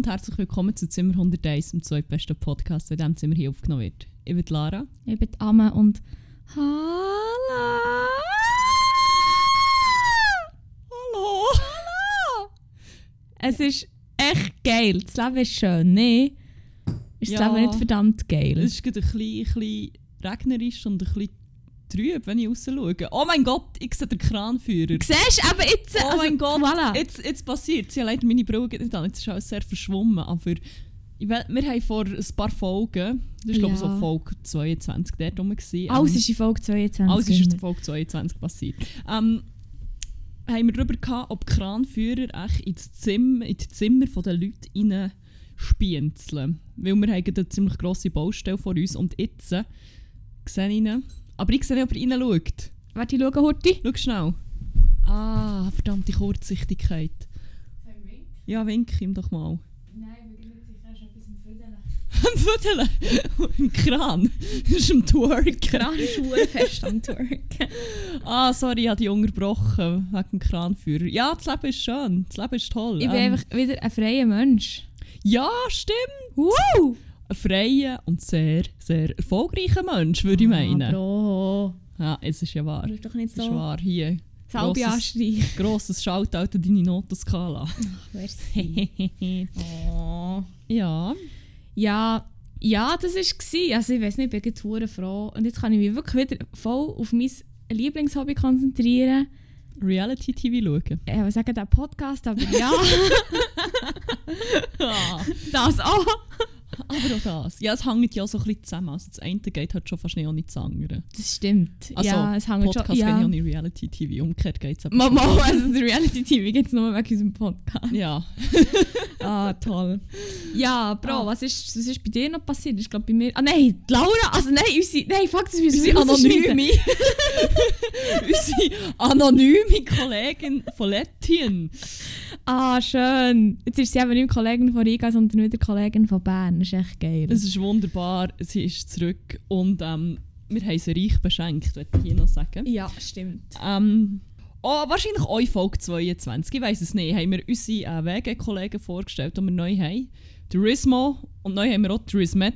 Und herzlich willkommen zu Zimmer 101, dem zweitbesten Podcast, der in diesem Zimmer hier aufgenommen wird. Ich bin Lara. Ich bin Amme und Hallo! Hallo! Hallo! Es ist echt geil. Das Leben ist schön, ne? Ist das Ja. Leben nicht verdammt geil? Es ist gerade ein bisschen, ein bisschen regnerisch und ein bisschen trüb, wenn ich raus schaue. Oh mein Gott, ich sehe den Kranführer. Siehst du, aber jetzt... Oh mein Gott, Voilà. jetzt, jetzt passiert Sie haben leider meine Brille nicht an, jetzt ist alles sehr verschwommen, aber ich wir haben vor ein paar Folgen, das war glaube ich Ja. so Folge 22 dort rum, gewesen, Alles ähm, ist in Folge 22. Alles ist in Folge 22 passiert. Ähm, haben wir darüber gehabt, ob Kranführer echt ins Zimmer, in die Zimmer der Leute rein spienzeln. Weil wir haben eine ziemlich grosse Baustelle vor uns und jetzt äh, sehe ich ihn. Aber ich sehe nicht, ob er reinschaut. Warte, ich schaue Horti. Schau schnell. Ah, verdammte Kurzsichtigkeit. Ja, wink ihm doch mal. Nein, ich bin nicht sicher, ist etwas im Füdeln. Am Füdeln. Im Kran. Das ist am Twerk. Kran ist fest am Twerken. Ah, sorry, ich habe dich unterbrochen wegen dem Kranführer. Ja, das Leben ist schön. Das Leben ist toll. Ich bin Ähm, einfach wieder ein freier Mensch. Ja, stimmt. Wow! Ein freier und sehr, sehr erfolgreicher Mensch, würde ich meinen. Ah, Bro. Ja, es ist ja wahr. Du bist doch nicht Es ist so... wahr. Hier. Salbe anstreichen. Grosses Shoutout an deine Notenskala. Merci. oh. ja. Ja, ja, das war es. Also ich weiß nicht, ich bin jetzt verdammt froh. Und jetzt kann ich mich wirklich wieder voll auf mein Lieblingshobby konzentrieren. Reality-TV schauen. Ich würde sagen, der Podcast, aber Ja. das auch. Aber auch das. Ja, es hängt ja so ein bisschen zusammen. Also das eine geht halt schon fast nicht ohne das andere. Das stimmt. Also, ja, es hängt Podcast schon... geht Ja. nicht ohne Reality-TV. Umgekehrt geht es aber Mama, also Reality-TV gibt es nur wegen unserem Podcast. Ja. Ah, toll. Ja, Bro, Ah. was, ist, was ist bei dir noch passiert? Ich glaube bei mir... Ah nein, die Laura! Also nein, unsere... Nein, fuck, das müssen wir anonyme, unsere anonyme Kollegin von Lettien. Ah, schön. Jetzt ist sie eben nicht Kollegin von Riga, sondern wieder Kollegin von Bern. Das ist echt geil. Es ist wunderbar, sie ist zurück und ähm, wir haben sie reich beschenkt, würde ich hier noch sagen. ja, stimmt. Ähm, oh, wahrscheinlich auch Folge 22, ich weiß es nicht, haben wir unsere äh, WG-Kollegen vorgestellt, die wir neu haben. Der Rismo und neu haben wir auch die Rismet.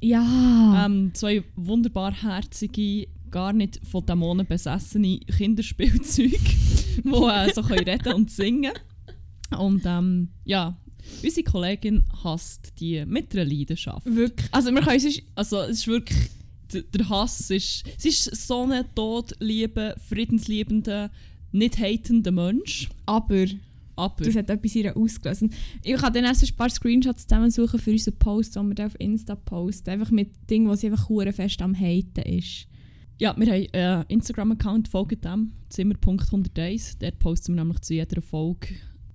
Ja. Ähm, zwei wunderbar herzige, gar nicht von Dämonen besessene Kinderspielzeuge, die äh, so können reden und singen Und ähm, ja, unsere Kollegin hasst die mit einer Leidenschaft. wirklich. Also wir können sonst... Also es ist wirklich, der, Hass ist, sie ist so ein todliebe, friedensliebender, nicht hatender Mensch. Aber Aber das hat etwas ihr ausgelöst. Und Ich kann dann erst ein paar Screenshots zusammensuchen für unseren Post, den wir dann auf Insta posten. Einfach mit Dingen, wo sie einfach fest am Haten ist. ja, wir haben einen Instagram-Account, folgt dem, zimmer.101. Dort posten wir nämlich zu jeder Folge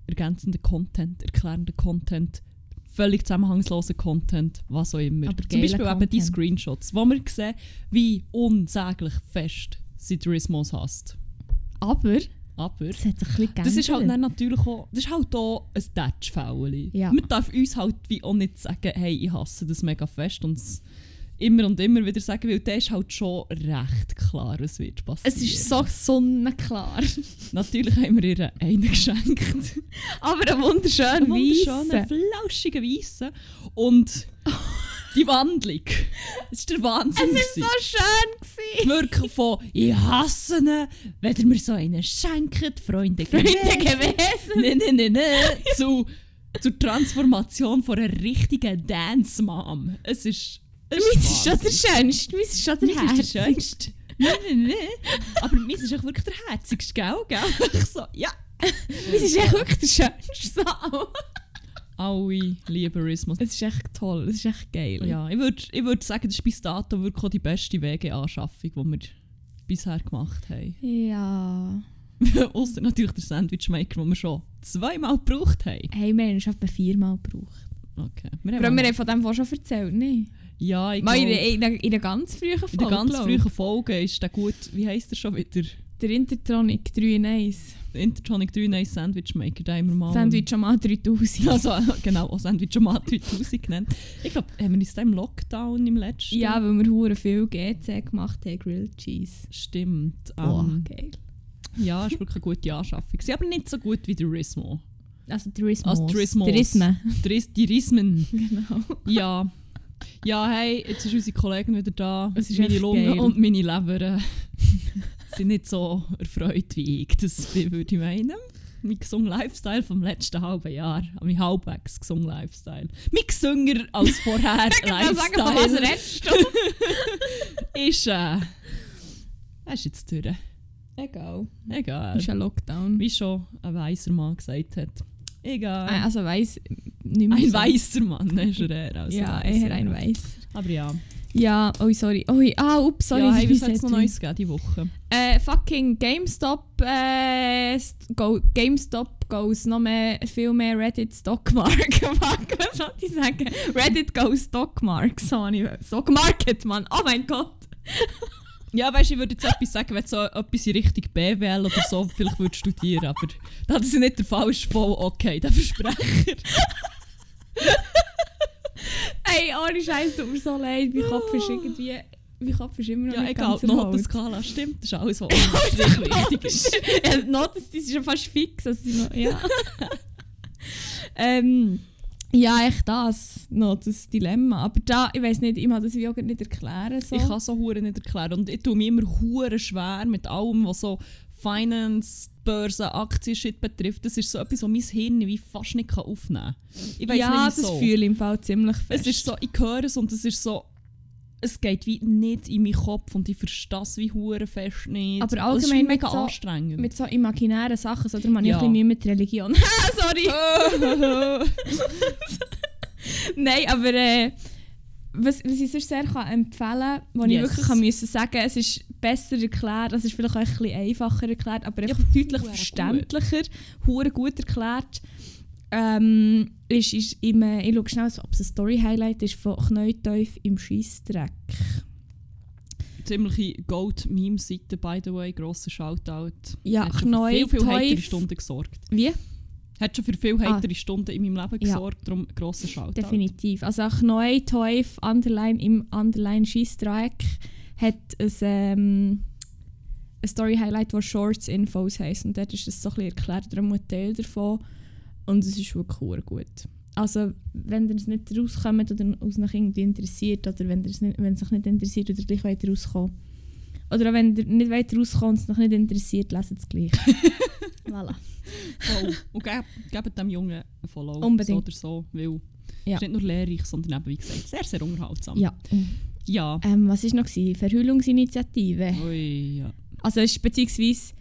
ergänzenden Content, erklärenden Content, völlig zusammenhangslosen Content, was auch immer. Aber Zum Beispiel eben die Content. Screenshots, wo wir sehen, wie unsäglich fest sie Tourismus hasst. Aber Aber... das hat sich ein bisschen Das ist halt dann natürlich auch, das ist halt auch ein Touch-Fäuli. Ja. Man darf uns halt wie auch nicht sagen, hey, ich hasse das mega fest und es immer und immer wieder sagen, weil der ist halt schon recht klar, was wird passieren. Es ist so sonnenklar. Natürlich haben wir ihr einen geschenkt. Aber ein wunderschöner Einen wunderschönen, flauschigen Weissen. Und die Wandlung, es war der Wahnsinn. Es war so schön. Gewesen. Wirklich von, ich hasse ihn, wenn ihr mir so einen schenkt, Freunde Freunde gewesen. gewesen. Nein, nein, nein, nein. Zu, zur Transformation von einer richtigen Dance-Mom. Es ist. Es Meins ist schon der schönste. Meins ist schon der herzigste. schönste. Nein, nein, nein. Aber meins ist auch wirklich der herzigste, gell? gell? Ich so, ja. Meins ist echt wirklich der schönste. So. Alle lieben Rismus. Es ist echt toll. Es ist echt geil. Ja, ich würde ich würd sagen, das ist bis dato wirklich auch die beste WG-Anschaffung, die wir bisher gemacht haben. Ja. Außer natürlich der Sandwichmaker, den wir schon zweimal gebraucht haben. Hey, wir haben etwa viermal gebraucht. Okay. Wir Aber wir haben von dem vorher schon erzählt, nicht? ja, ich Mal in, der- in, der- in der ganz frühen Folge. In der ganz frühen Folge ist der gut, wie heisst der schon wieder? Der Intertronic 3 in 1. Der Intertronic 3 Nice Sandwich Maker, haben wir mal. Sandwich am 3000. Also, genau, auch Sandwich Mat 3000 genannt. Ich glaube, haben wir uns da im Lockdown im letzten? Ja, weil wir hure viel GC gemacht haben, Grilled Cheese. Stimmt. Oh, Ähm, geil. ja, ist wirklich eine gute Anschaffung. Sie aber nicht so gut wie der Rismo. Also Tourismus. Also Tourismus. Tourisme. Dris- Die Rismen. genau. Ja. Ja, hey, jetzt ist unsere Kollegin wieder da. Es ist meine Lunge geil. und meine Leber sind nicht so erfreut wie ich. Das würde ich meinen. Mein gesunder Lifestyle vom letzten halben Jahr. Mein halbwegs gesunder Lifestyle. Mein gesünger als vorher Lifestyle redest du? ist... Äh, ist jetzt durch. Egal. Egal. Ist ein Lockdown. Wie schon ein weiser Mann gesagt hat. Egal. Äh, Also weiss, nicht mehr ein so. weißer Mann ist er eher als Ja, eher ein. Weiß. Aber ja. Ja, oh sorry. Oh, ah, ups, sorry. ja, hey, was hat es noch Neues gegeben diese Woche? Äh, fucking GameStop, äh, go, GameStop goes noch mehr, viel mehr Reddit Stockmark. Fuck, was soll ich sagen? Reddit goes Stockmark. So, habe ich- Stockmarket, Mann. Oh mein Gott. Ja, weißt du, ich würde jetzt etwas sagen, wenn du so etwas in Richtung BWL oder so vielleicht würdest studieren, aber das ist nicht der Fall, ist voll okay, der Versprecher. Ey, ohne Scheiß, tut mir so leid. Mein Kopf ist irgendwie, mein Kopf ist immer noch Ja, nicht egal, ganz. Notenskala stimmt, das ist alles, was wichtig ist. ja, Noten, die sind schon fast fix. Also noch, ja. ähm, ja, echt das, noch das Dilemma. Aber da, ich weiß nicht, ich kann das auch nicht erklären. So. Ich kann so hure nicht erklären und ich tue mir immer hure schwer mit allem, was so Finance, Börse, Aktien-Shit betrifft. Das ist so etwas, was mein Hirn wie fast nicht aufnehmen kann. Ich weiss ja, nicht das wieso. fühle ich im Fall ziemlich fest. Es ist so, ich höre es und es ist so, es geht wie nicht in meinen Kopf und ich verstehe es wie hure fest nicht. Aber allgemein ist mega mit so- anstrengend. mit so imaginären Sachen, so, darum habe ich Ja. ein bisschen Mühe mit Religion. Sorry! Nein, aber äh, was, was ich sonst sehr kann empfehlen kann, was ich Yes. wirklich kann müssen sagen es ist besser erklärt, es ist vielleicht auch ein bisschen einfacher erklärt, aber einfach Ja, deutlich verständlicher, hure gut erklärt. Ähm, ist, ist im, ich schaue schnell, ob es ein Story-Highlight ist von Knäuteuf im Scheissdreck. Ziemliche Gold-Meme-Seite, by the way, grosser Shoutout. Ja, für viel, viel Knäuteuf. Stunden gesorgt. Wie? Hat schon für viel Ah. heitere Stunden in meinem Leben Ja. gesorgt, darum grosser Shoutout. Definitiv. Also auch neu Teuf Underline im Underline Scheissdreieck hat ein, ähm, ein Story-Highlight, das Shorts Infos heisst. Und dort ist es so ein bisschen erklärt, darum ein Teil davon. Und es ist wirklich gut. Also, wenn ihr es nicht rauskommt oder es euch irgendwie interessiert, oder wenn, es nicht, wenn es euch nicht interessiert oder gleich weiter rauskommen. Oder auch wenn ihr nicht weiter rauskommt und es noch nicht interessiert, lasst es gleich. voilà. Voll. Und gebt, gebt dem Jungen einen Follow. Unbedingt. So oder so, weil Ja. es ist nicht nur lehrreich, sondern eben, wie gesagt, sehr, sehr unterhaltsam. Ja. Ja. Ähm, was war noch? Gewesen? Verhüllungsinitiative. Ui, ja. Also, es ist beziehungsweise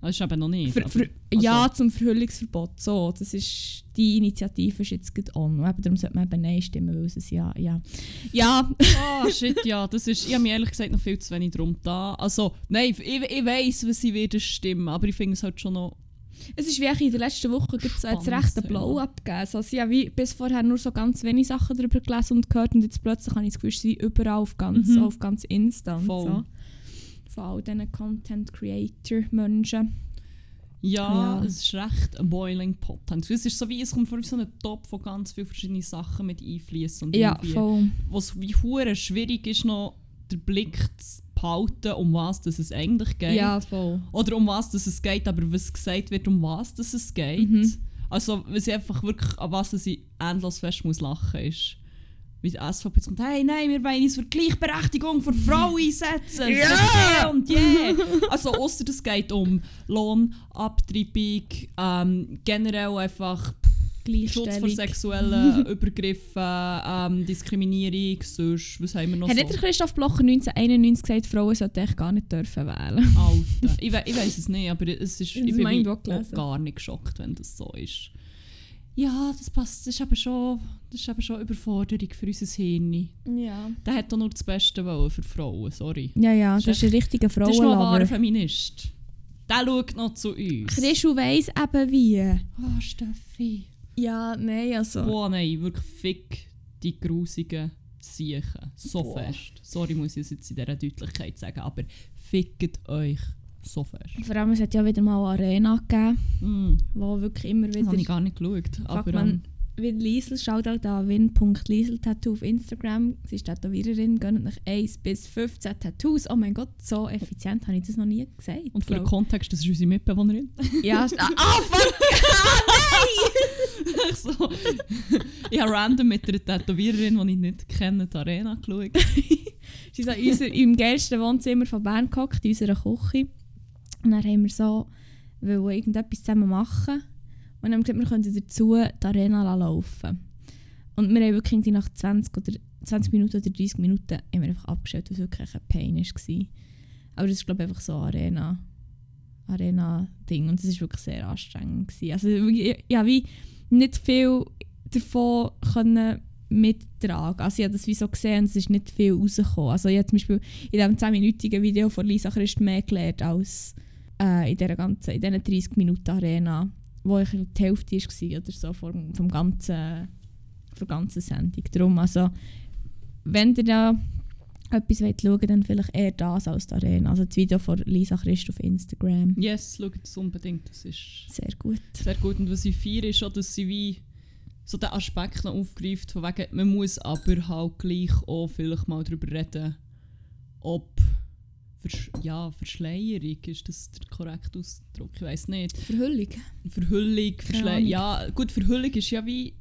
Das ist eben noch nicht. Ver, ver, ja, zum Verhüllungsverbot. So, das ist, die Initiative ist jetzt gerade on. Und eben darum sollte man eben Nein stimmen, weil es ein ja, ja. Ja, Ah, shit, ja, das ist, ich habe mir ehrlich gesagt noch viel zu wenig drum da. Also, nein, ich, ich weiss, was sie werden stimmen, aber ich finde es halt schon noch... es ist wie in der letzten Woche gibt's jetzt Spannend, recht einen ja. Blow-up gegeben. Also, sie haben wie bis vorher nur so ganz wenige Sachen darüber gelesen und gehört und jetzt plötzlich habe ich das Gefühl, sie überall auf ganz, Mhm. auf ganz Insta Voll. so. Von all diesen Content-Creator-Menschen. Ja, Ja. es ist recht ein boiling pot. Es ist so wie, es kommt vor so einen Top von ganz vielen verschiedenen Sachen mit einfließen Ja, voll. was wie hure schwierig ist noch, den Blick zu behalten, um was es eigentlich geht. Ja, voll. Oder um was es geht, aber was gesagt wird, um was es geht. Mhm. Also, was ich einfach wirklich, an was ich endlos fest muss lachen ist, wie die SVP jetzt kommt, hey, nein, wir wollen uns für Gleichberechtigung für Frauen einsetzen. Ja! Und yeah. Also, außer es geht um Lohn, Abtreibung, ähm, generell einfach Schutz vor sexuellen Übergriffen, ähm, Diskriminierung, sonst, was haben wir noch Hat so? nicht der Christoph Blocher 1991 gesagt, Frauen sollten echt gar nicht dürfen wählen? Alter. Ich, we ich weiß es nicht, aber es ist, ich bin ich auch gar nicht geschockt, wenn das so ist. Ja, das passt. Das ist eben schon, das ist eben schon Überforderung für unser Hirn. Ja. Der hat doch nur das Beste wollen für Frauen, sorry. Ja, ja, das Das ist ein richtiger Das ist noch ein wahrer Frauenlover. Feminist. Der schaut noch zu uns. Chrisu weiss eben wie. Oh, Steffi. Ja, nein, also. Boah, nein, wirklich fick die grusigen Siechen. So Boah. fest. Sorry, muss ich es jetzt in dieser Deutlichkeit sagen, aber fickt euch so fest. Vor allem, es hat ja wieder mal eine Arena gegeben, Mm, wo wirklich immer das habe ich wieder. gar nicht geschaut. Aber, man, wie Liesel, schaut auch da win.lieseltattoo auf Instagram. Sie ist Tätowiererin, gönnt nach 1 bis 15 Tattoos. Oh mein Gott, so effizient habe ich das noch nie gesagt. Und für den. Kontext, das ist unsere Mitbewohnerin. Ja, ah, fuck! Ah, nein! so. ich habe random mit einer Tätowiererin, die ich nicht kenne, die Arena geschaut. Sie sind in unser, im geilsten Wohnzimmer von Bern gehockt, in unserer Küche. Und dann haben wir so wollen irgendetwas zusammen machen. Und dann haben wir gesagt, wir könnten dazu die Arena laufen Und wir haben wirklich nach 20, oder 20 Minuten oder 30 Minuten haben wir einfach abgestellt, was wirklich ein Pain war. Aber das ist glaube ich einfach so Arena, Arena-Ding und das war wirklich sehr anstrengend. Gewesen. Also ich, habe wie nicht viel davon können mittragen. Also ich habe das wie so gesehen, es ist nicht viel rausgekommen. Also ich habe zum Beispiel in diesem 10-minütigen Video von Lisa Christ mehr gelernt als äh, in dieser ganzen, in diesen 30 Minuten Arena, wo ich die Hälfte war oder so vom, vom ganzen, von der ganzen Sendung. Darum, also wenn ihr da etwas wollt schauen dann vielleicht eher das als die Arena. Also das Video von Lisa Christ auf Instagram. Yes, schaut das unbedingt. Das ist sehr gut. Sehr gut. Und was ich feiere, ist auch, dass sie wie so den Aspekt noch aufgreift, von wegen, man muss aber halt gleich auch vielleicht mal darüber reden, ob Versch ja, Verschleierung, ist das der korrekte Ausdruck? Ich weiß nicht. Verhüllung. Verhüllung, Verschleierung. Ja, gut, Verhüllung ist ja wie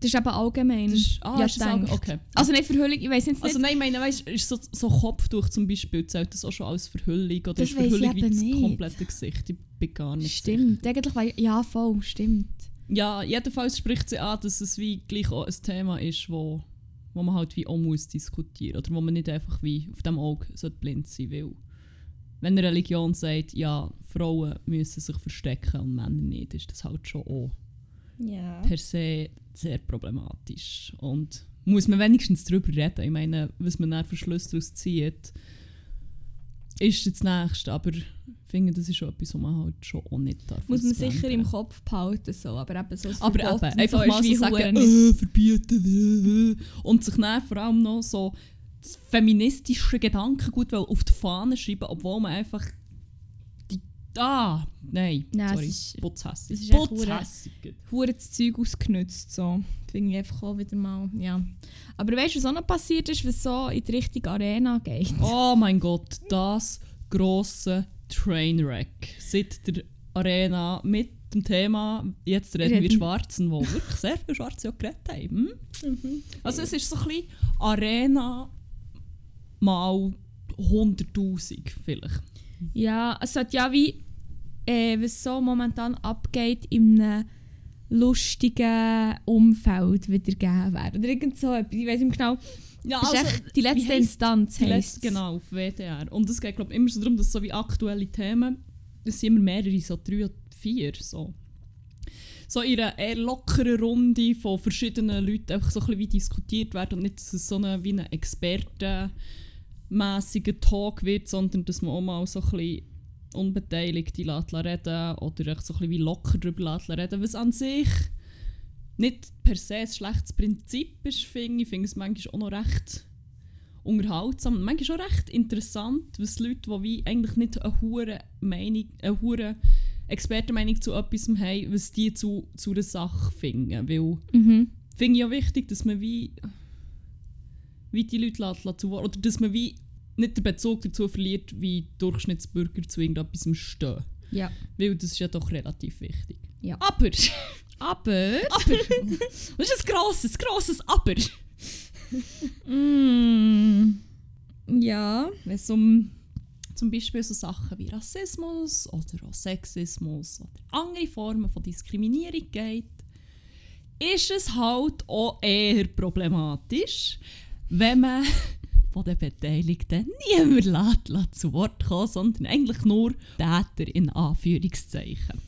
das ist eben allgemein. Das ist, ah, ja, ist das auch, okay. Also nicht Verhüllung, ich weiß nicht. Also nein, ich meine, weißt, ist so, so Kopftuch zum Beispiel, zählt das auch schon als Verhüllung? Oder das ist Verhüllung wie das komplette Gesicht? Ich bin gar nicht Stimmt, sicher. eigentlich, ja voll, stimmt. Ja, jedenfalls spricht sie an, dass es wie gleich auch ein Thema ist, wo, wo man halt wie auch muss diskutieren oder wo man nicht einfach wie auf dem Auge blind sein will. Wenn eine Religion sagt, ja, Frauen müssen sich verstecken und Männer nicht, ist das halt schon auch ja. per se sehr problematisch. Und muss man wenigstens darüber reden. Ich meine, was man dann für Schlüsse daraus zieht, ist das Nächste. Aber ich finde, das ist schon etwas, was man halt schon auch nicht darf. Muss man sicher im Kopf behalten. So. Aber eben so Aber eben, einfach so mal so sagen, äh, verbieten. Äh, und sich dann vor allem noch so das feministische Gedankengut auf die Fahne schreiben, obwohl man einfach Ah, nein. nein sorry. Es ist, Putzhässig. Es ist Putzhässig. Hure das Zeug ausgenutzt. So. Finde ich einfach auch wieder mal. Ja. Aber weißt du, was auch noch passiert ist, was so in die Richtung Arena geht? Oh mein Gott, das grosse Trainwreck. Seit der Arena mit dem Thema «Jetzt reden, reden. wir Schwarzen», wo wirklich sehr viele Schwarze auch geredet haben. Hm? Mhm. Also es ist so ein bisschen Arena mal 100'000 vielleicht. Ja, es hat ja wie, äh, was so momentan abgeht, in einem lustigen Umfeld wiedergegeben werden. Oder irgend so etwas. Ich weiß nicht genau. Ja, also, die letzte Instanz die letzte, Genau, auf WDR. Und es geht glaube immer so darum, dass so wie aktuelle Themen, es sind immer mehrere, so drei oder vier, so. So in einer eher lockeren Runde von verschiedenen Leuten einfach so ein bisschen wie diskutiert werden und nicht, so eine, wie eine Experten mäßiger Talk wird, sondern dass man auch mal so ein bisschen Unbeteiligte reden oder so ein bisschen wie locker darüber reden was an sich nicht per se ein schlechtes Prinzip ist, finde ich. Finde es manchmal auch noch recht unterhaltsam manchmal auch recht interessant, was Leute, die wie eigentlich nicht eine hohe Meinung, eine hohe Expertenmeinung zu etwas haben, was die zu, zu einer Sache finden. Weil mhm. finde ich auch wichtig, dass man wie wie die Leute lassen, zu. Oder dass man wie nicht den Bezug dazu verliert, wie Durchschnittsbürger zu irgendetwas stehen. Ja. Weil das ist ja doch relativ wichtig. Ja. Aber! Aber! Aber! Das ist ein grosses, grosses Aber! mm. Ja. Wenn es um zum Beispiel so Sachen wie Rassismus oder auch Sexismus oder andere Formen von Diskriminierung geht, ist es halt auch eher problematisch, wenn man von den Beteiligten niemand lässt, zu Wort kommen, sondern eigentlich nur Täter in Anführungszeichen.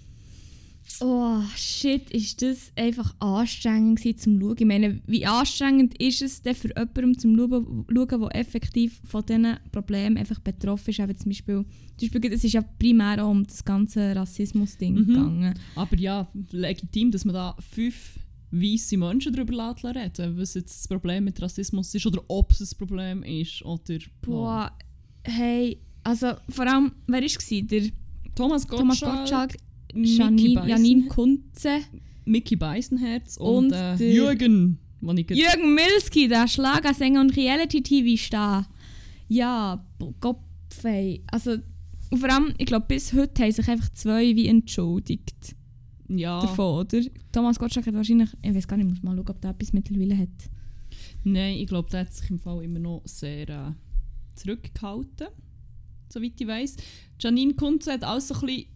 Oh shit, ist das einfach anstrengend zum Schauen. Ich meine, wie anstrengend ist es denn für jemanden zum Schauen, der effektiv von diesen Problemen einfach betroffen ist? Eben zum Beispiel, zum Beispiel, es ist ja primär auch um das ganze Rassismus-Ding mhm. gegangen. Aber ja, legitim, dass man da fünf weiße Menschen darüber reden was jetzt das Problem mit Rassismus ist oder ob es ein Problem ist. Oder, Boah, hey, also vor allem, wer war es? Der Thomas Gottschalk, Thomas Gottschalk Janine, Janine Kunze, Mickey Beisenherz und, und äh, Jürgen. Jürgen Milski, der Schlagersänger und Reality-TV-Star. Ja, Gott, Also, vor allem, ich glaube, bis heute haben sich einfach zwei wie entschuldigt. Ja. davon, oder? Thomas Gottschalk hat wahrscheinlich, ich weiß gar nicht, ich muss mal schauen, ob der etwas mittlerweile hat. Nein, ich glaube, der hat sich im Fall immer noch sehr äh, zurückgehalten, soweit ich weiß. Janine Kunze hat auch so ein bisschen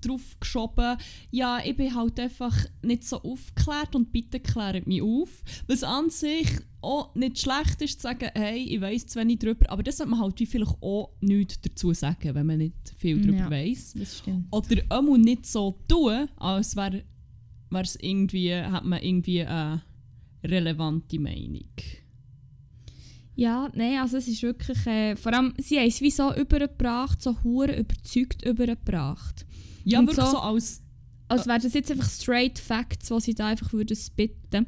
drauf geschoben, ja, ich bin halt einfach nicht so aufgeklärt und bitte klärt mich auf. Was an sich auch nicht schlecht ist, zu sagen, hey, ich weiss zu wenig darüber, aber das sollte man halt wie vielleicht auch nichts dazu sagen, wenn man nicht viel darüber Ja. weiss. Das stimmt. Oder einmal nicht so tun, als wäre es irgendwie, hat man irgendwie eine relevante Meinung. Ja, nein, also es ist wirklich, äh, vor allem, sie haben es wie so übergebracht, so hure überzeugt übergebracht. Ja, Und wirklich so- so, als Als wären das jetzt einfach straight Facts, die sie da einfach würden spitten.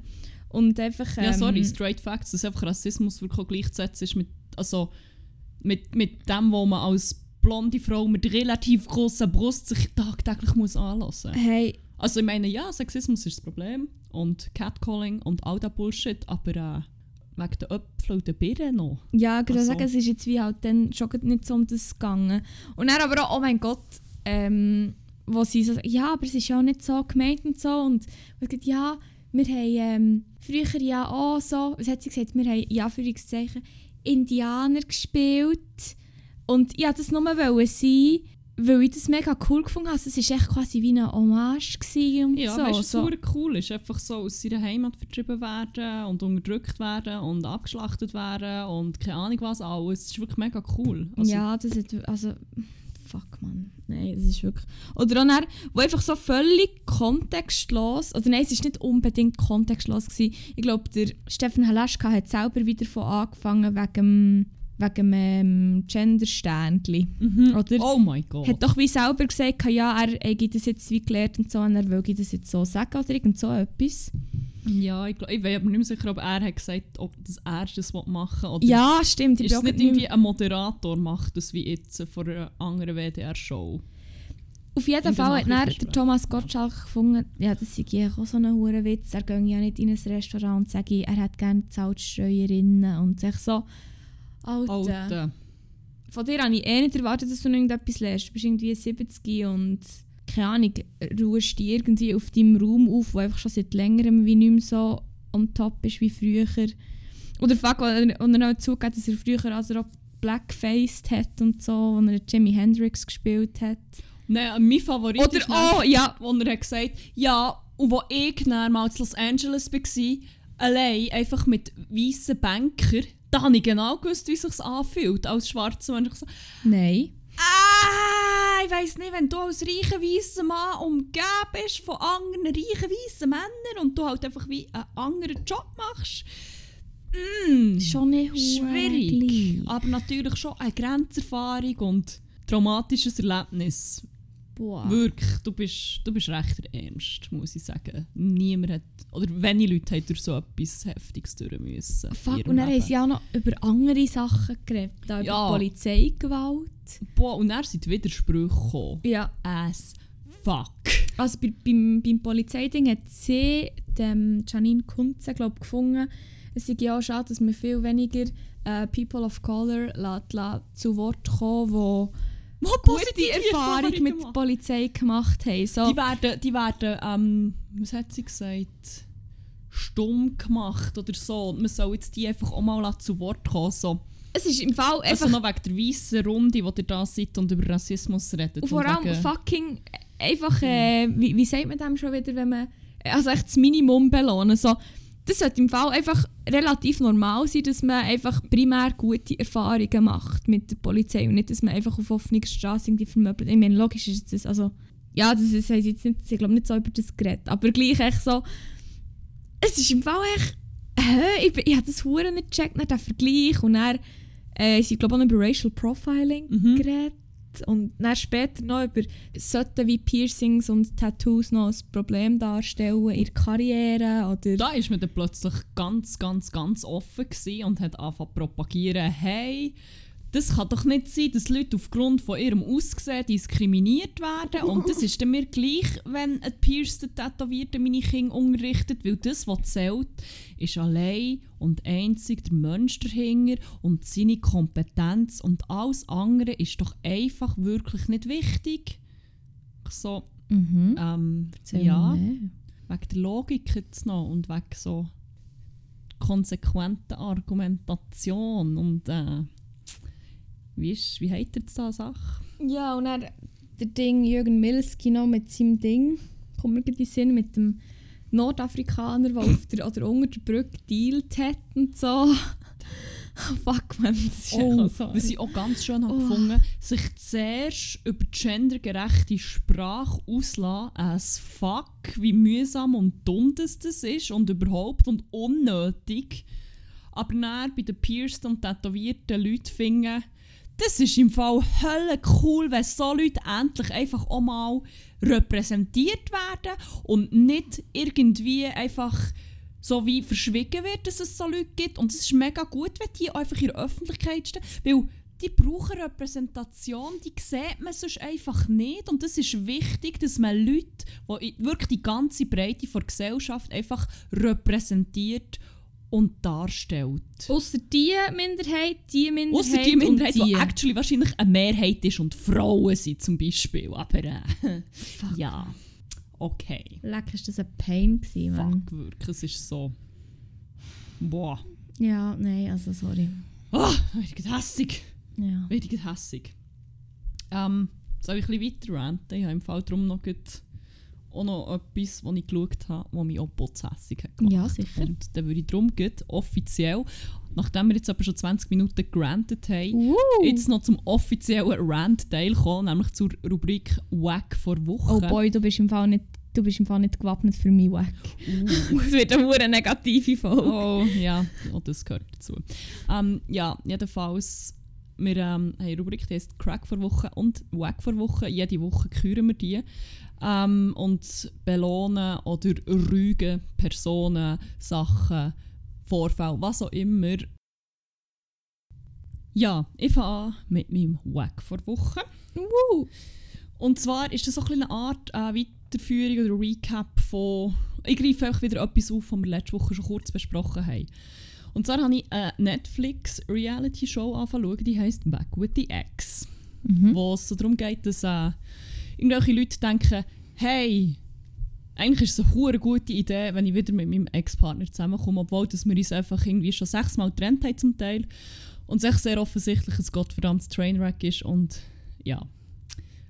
Und einfach, ähm, Ja, sorry, straight facts, dass einfach Rassismus wirklich auch gleichzusetzen ist mit, also, mit, mit dem, wo man als blonde Frau mit relativ großer Brust sich tagtäglich muss anlassen. Hey, Also ich meine, ja, Sexismus ist das Problem und Catcalling und all der Bullshit, aber äh, wegen der Äpfel und der Birnen noch. ja, ich würde Ach so. sagen, es ist jetzt wie halt dann schon nicht so um das gegangen. Und dann aber auch, oh mein Gott, ähm, wo sie so sagen, ja, aber es ist ja auch nicht so gemeint und so. Und ich gesagt, ja, wir haben ähm, früher ja auch so, was hat sie gesagt, wir haben in Anführungszeichen Indianer gespielt. Und ich wollte das nur wollen sein, weil ich das mega cool gefunden habe. Also es war echt quasi wie eine Hommage und Ja, so. weißt was so. super cool ist, einfach so aus seiner Heimat vertrieben werden und unterdrückt werden und abgeschlachtet werden und keine Ahnung was alles. Das ist wirklich mega cool. Also, ja, das hat, also, fuck man, nein, das ist wirklich... Oder auch dann, wo einfach so völlig kontextlos, oder nein, es war nicht unbedingt kontextlos. Gewesen. Ich glaube, der Stefan Halaschka hat selber wieder von angefangen wegen wegen dem Gender-Sternchen. Mhm. Oder? Oh mein Gott. Hat doch wie selber gesagt, ja, er hätte das jetzt wie gelernt und so, und er will das jetzt so sagen oder irgend so etwas. Ja, ich, glaub, ich bin aber nicht mehr sicher, ob er hat gesagt ob das er das machen will. Oder Ja, stimmt. ich ist es nicht irgendwie ein Moderator macht das wie jetzt von einer anderen WDR-Show? Auf jeden in Fall hat der. Thomas Gottschalk gefunden, ja, das sei ja auch so ein hoher Witz. Er gehe ja nicht in ein Restaurant und sage, er hat gerne Salzstreuerinnen und sich so, Alter, Alter. von dir habe ich eh nicht erwartet, dass du noch irgendetwas lernst. Du bist irgendwie 70 und keine Ahnung, ruhst dich irgendwie auf deinem Raum auf, wo einfach schon seit längerem wie nicht mehr so on top ist wie früher. Oder fuck, wo er, noch zugegeben dass er früher also auch Blackfaced hat und so, wo er Jimi Hendrix gespielt hat. Nein, mein Favorit Oder ist oh, ja, wo er hat gesagt ja, und wo ich dann mal in Los Angeles war, allein einfach mit weißen Bankern, da habe ich genau gewusst, wie es sich anfühlt als schwarzer Mensch. Ich so, nein. ah, ich weiss nicht, wenn du als reicher weißer Mann umgeben bist von anderen reichen weißen Männern und du halt einfach wie einen anderen Job machst, mm, Schon nicht schwierig. Aber natürlich schon eine Grenzerfahrung und traumatisches Erlebnis. Boah. Wirklich, du bist, du bist recht ernst, muss ich sagen. Niemand hat, oder wenige Leute haben durch so etwas Heftiges durch müssen. Fuck, und dann haben Leben. sie auch noch über andere Sachen geredet. Da über Ja. Polizeigewalt. Boah, und dann sind Widersprüche gekommen. Ja. As fuck. Also bei, beim, beim Polizeiding hat sie dem Janine Kunze glaub, gefunden, es sei ja auch schade, dass man viel weniger äh, People of Color lässt, lässt zu Wort kommen, die Wo gute Erfahrung mit der. Polizei gemacht haben. So, Die werden, die werden ähm, was hat sie gesagt, stumm gemacht oder so. Und man soll jetzt die einfach auch mal zu Wort kommen. So. es ist im Fall Also einfach noch wegen der weißen Runde, wo ihr da seid und über Rassismus redet. Und vor und allem wegen- fucking einfach, äh, wie, wie sagt man dem schon wieder, wenn man, also echt das Minimum belohnen. So, das sollte im Fall einfach relativ normal sein, dass man einfach primär gute Erfahrungen macht mit der Polizei und nicht, dass man einfach auf offener Straße irgendwie vermöbelt. Ich meine, logisch ist das, also, ja, das ist, sie jetzt nicht, ich glaube nicht so über das geredet, aber gleich echt so, es ist im Fall echt, hä, ich, ich habe das hure nicht gecheckt, nicht der Vergleich und dann, äh, sie glaube auch noch über Racial Profiling Mhm. geredet und dann später noch über sollten wie Piercings und Tattoos noch ein Problem darstellen in der Karriere oder Da ist man dann plötzlich ganz, ganz, ganz offen und hat angefangen zu propagieren, hey, das kann doch nicht sein, dass Leute aufgrund von ihrem Aussehen diskriminiert werden. Und das ist dann mir gleich, wenn ein pierced Tätowierter meine Kinder unterrichtet, weil das, was zählt, ist allein und einzig der Mensch dahinter und seine Kompetenz und alles andere ist doch einfach wirklich nicht wichtig. Ich So, Mhm. Ähm, ja, wegen der Logik jetzt noch und wegen so konsequenter Argumentation und äh, wie, ist, wie hat jetzt da Sache? Ja, und dann der Ding Jürgen Milski noch mit seinem Ding, kommt mir in den Sinn, mit dem Nordafrikaner, der auf der, oder unter der Brücke dealt hat und so. Fuck, man, das ist Oh, so. was ich auch ganz schön habe Oh. gefunden, sich zuerst über gendergerechte Sprache auslassen, as fuck, wie mühsam und dumm das, das ist und überhaupt und unnötig. Aber dann bei den pierced und tätowierten Leuten finden, das ist im Fall hölle cool, wenn so Leute endlich einfach auch mal repräsentiert werden und nicht irgendwie einfach so wie verschwiegen wird, dass es so Leute gibt. Und es ist mega gut, wenn die einfach in der Öffentlichkeit stehen, weil die brauchen Repräsentation, die sieht man sonst einfach nicht. Und es ist wichtig, dass man Leute, die wirklich die ganze Breite der Gesellschaft einfach repräsentiert und darstellt. Ausser die Minderheit, die Minderheit Außer die Minderheit, die die. actually wahrscheinlich eine Mehrheit ist und Frauen sind zum Beispiel. Aber äh, ja, okay. Leck, ist das ein Pain gewesen, Mann. Fuck, wirklich, es ist so... Boah. Ja, nein, also sorry. Ich bin hässig. Ja. Richtig hässig. Ähm, soll ich ein bisschen weiter ranten? Ich habe im Fall darum noch, gut auch noch etwas, das ich geschaut habe, das mich auch putzhässig hat gemacht. Ja, sicher. Und dann würde ich darum gut offiziell, nachdem wir jetzt aber schon 20 Minuten gerantet haben, Uh. jetzt noch zum offiziellen Rant-Teil kommen, nämlich zur Rubrik Wack vor Woche. Oh boy, du bist im Fall nicht, du bist im Fall nicht gewappnet für mich weg. Uh. Es wird eine hure negative Folge. Oh, ja, oh, das gehört dazu. Ähm, ja, jedenfalls, wir ähm, haben eine Rubrik, die heißt Crack vor Woche und Wack vor Woche. Jede Woche küren wir die ähm, und belohnen oder rügen Personen, Sachen, Vorfälle, was auch immer. Ja, ich fange an mit meinem Wack vor Woche. Uh. Und zwar ist das so eine Art äh, Weiterführung oder Recap von. Ich greife einfach wieder etwas auf, was wir letzte Woche schon kurz besprochen haben. Und zwar habe ich eine Netflix-Reality-Show angefangen, die heisst Back with the Ex. Mhm. Wo es so darum geht, dass äh, irgendwelche Leute denken: hey, eigentlich ist es eine hure gute Idee, wenn ich wieder mit meinem Ex-Partner zusammenkomme, obwohl dass wir uns einfach irgendwie schon sechsmal getrennt haben zum Teil. Und es echt sehr offensichtlich ein gottverdammtes Trainwreck ist. Und ja,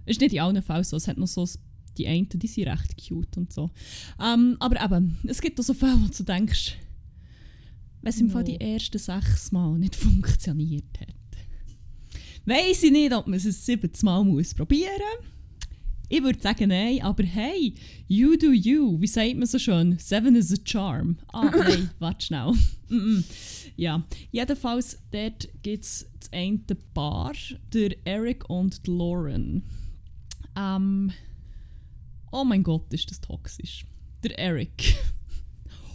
ist nicht in allen Fällen so. Es hat noch so die einen, die sind recht cute und so. Ähm, aber eben, es gibt auch so Fälle, wo du denkst, wenn es im. Fall die ersten sechs Mal nicht funktioniert hat. Weiss ich nicht, ob man es siebtes Mal muss probieren muss. Ich würde sagen nein, aber hey, you do you. Wie sagt man so schön? Seven is a charm. Ah, nein, warte schnell. Mm -mm. Ja, jedenfalls, dort gibt es das eine Paar, der Eric und Lauren. Ähm, oh mein Gott, ist das toxisch. Der Eric.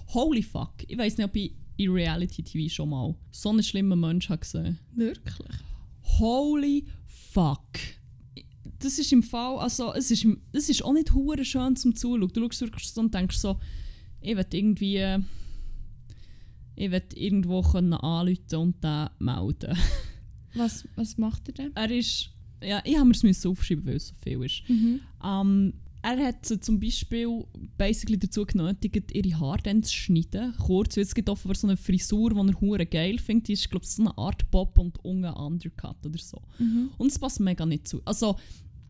Holy fuck. Ich weiß nicht, ob ich in Reality TV schon mal so einen schlimmen Menschen habe gesehen Wirklich? Holy fuck. Das ist im Fall, also es ist, das ist auch nicht hure schön zum Zuschauen. Du schaust wirklich so und denkst so, ich will irgendwie, äh, ich will irgendwo können anrufen und den melden. Was, was macht er denn? Er ist, ja, ich habe mir es aufschreiben, weil es so viel ist. Mhm. Ähm, er hat sie zum Beispiel basically dazu genötigt, ihre Haare dann zu schneiden. Kurz, weil es gibt offenbar so eine Frisur, die er hure geil findet. Die ist, glaube ich, so eine Art Bob und unten Undercut oder so. Mhm. Und es passt mega nicht zu. Also,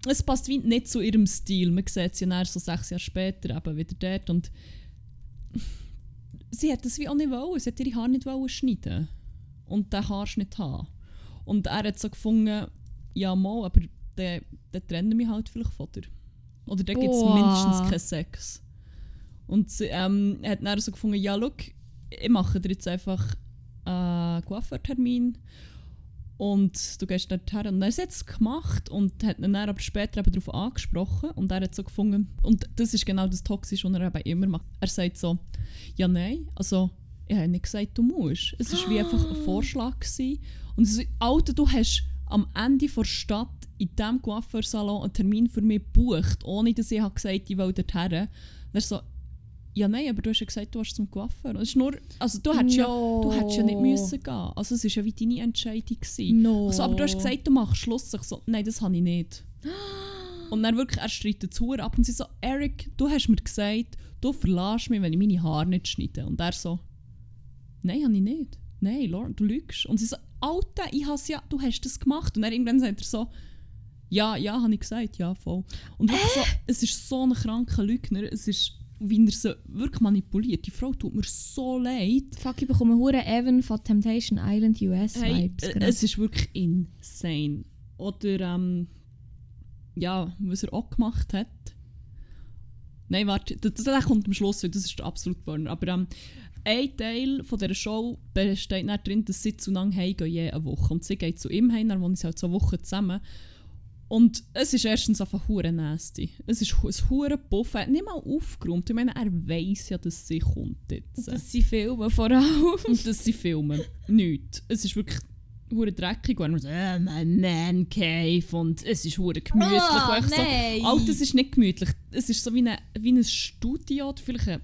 es passt wie nicht zu ihrem Stil. Man sieht sie dann so sechs Jahre später eben wieder dort. Und sie hat das wie auch nicht wollen. Sie hat ihre Haare nicht wollen schneiden. Und den Haarschnitt haben. Und er hat so gefunden, ja mal, aber dann, dann trennen wir halt vielleicht von dir. Oder dann gibt es mindestens keinen Sex. Und sie ähm, hat dann so gefunden, ja look, ich mache dir jetzt einfach einen Coiffeurtermin und du gehst dort her. Und er hat es gemacht und hat ihn dann aber später eben darauf angesprochen und er hat so gefunden, und das ist genau das Toxische, was er eben immer macht. Er sagt so, ja nein, also ich habe nicht gesagt, du musst. Es war wie einfach ein Vorschlag. Gewesen. Und so, Alter, du hast am Ende der Stadt in diesem Coiffeursalon einen Termin für mich gebucht, ohne dass ich habe gesagt ich will dort her. Und er so, ja nein, aber du hast ja gesagt, du hast zum Coiffeur. Das ist nur, also du hättest, ja, du hättest ja nicht müssen gehen. Also es war ja wie deine Entscheidung. Gewesen. No. Also, aber du hast gesagt, du machst Schluss. Ich so, nein, das habe ich nicht. Und dann wirklich, er streitet zu ab und sie so, Eric, du hast mir gesagt, du verlässt mich, wenn ich meine Haare nicht schneide. Und er so, nein, habe ich nicht. Nein, Lauren, du lügst. Und sie so, Alter, ich has ja, du hast das gemacht. Und dann irgendwann sagt er so, ja, ja, habe ich gesagt, ja, voll. Und wirklich so, es ist so ein kranker Lügner. Es ist, wie er sie wirklich manipuliert. Die Frau tut mir so leid. Fuck, ich bekomme hure Evan von Temptation Island US Hey, Vibes. äh, gerade. es ist wirklich insane. Oder, ähm, ja, was er auch gemacht hat. Nein, warte, das, das kommt am Schluss, weil das ist der absolute Burner. Aber ähm, ein Teil von dieser Show besteht dann darin, dass sie zu lang heimgehen, je eine Woche. Und sie geht zu ihm heim, dann wohnen sie halt so Wochen zusammen. Und es ist erstens einfach hure nasty. Es ist ein hure Puff. Er hat nicht mal aufgeräumt. Ich meine, er weiß ja, dass sie kommt jetzt. das sind Filme vor allem. Und dass sie filmen. Nichts. Es ist wirklich hure dreckig. Und er so, äh, mein Man Cave und es ist hure gemütlich. Ah, und ich nein. so, Alter, es ist nicht gemütlich. Es ist so wie, eine, wie ein Studio vielleicht eine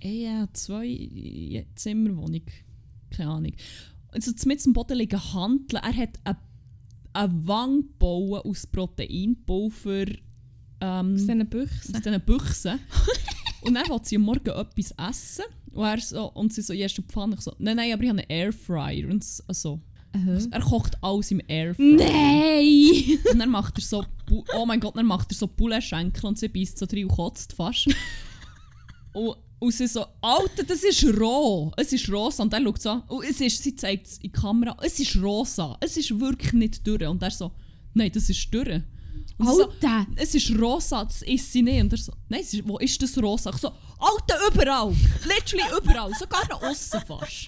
eher zwei Zimmerwohnung. Keine Ahnung. Also mit dem Boden liegen Handeln. Er hat eine, eine Wange gebaut aus Proteinpulver. Ähm, Aus diesen aus Büchsen. diesen Büchsen. und dann will sie am Morgen etwas essen. Und, er so, und sie so, ja, hast du Pfanne? Ich so, nein, nein, aber ich habe einen Airfryer. Und s- also, er kocht alles im Airfryer. Nein! Und dann macht er so, oh mein Gott, dann macht er so Poulet-Schenkel und sie beißt so drin und kotzt fast. und, und sie so, Alter, das ist roh. Es ist rosa. Und er schaut so, an, und es ist, sie zeigt es in die Kamera, es ist rosa. Es ist wirklich nicht durch. Und er so, nein, das ist. Und sie so, Alter! es ist rosa, das ist sie nicht. Und er so, nein, ist, wo ist das rosa? Ich so, Alter, überall! Literally überall, sogar noch aussen fast.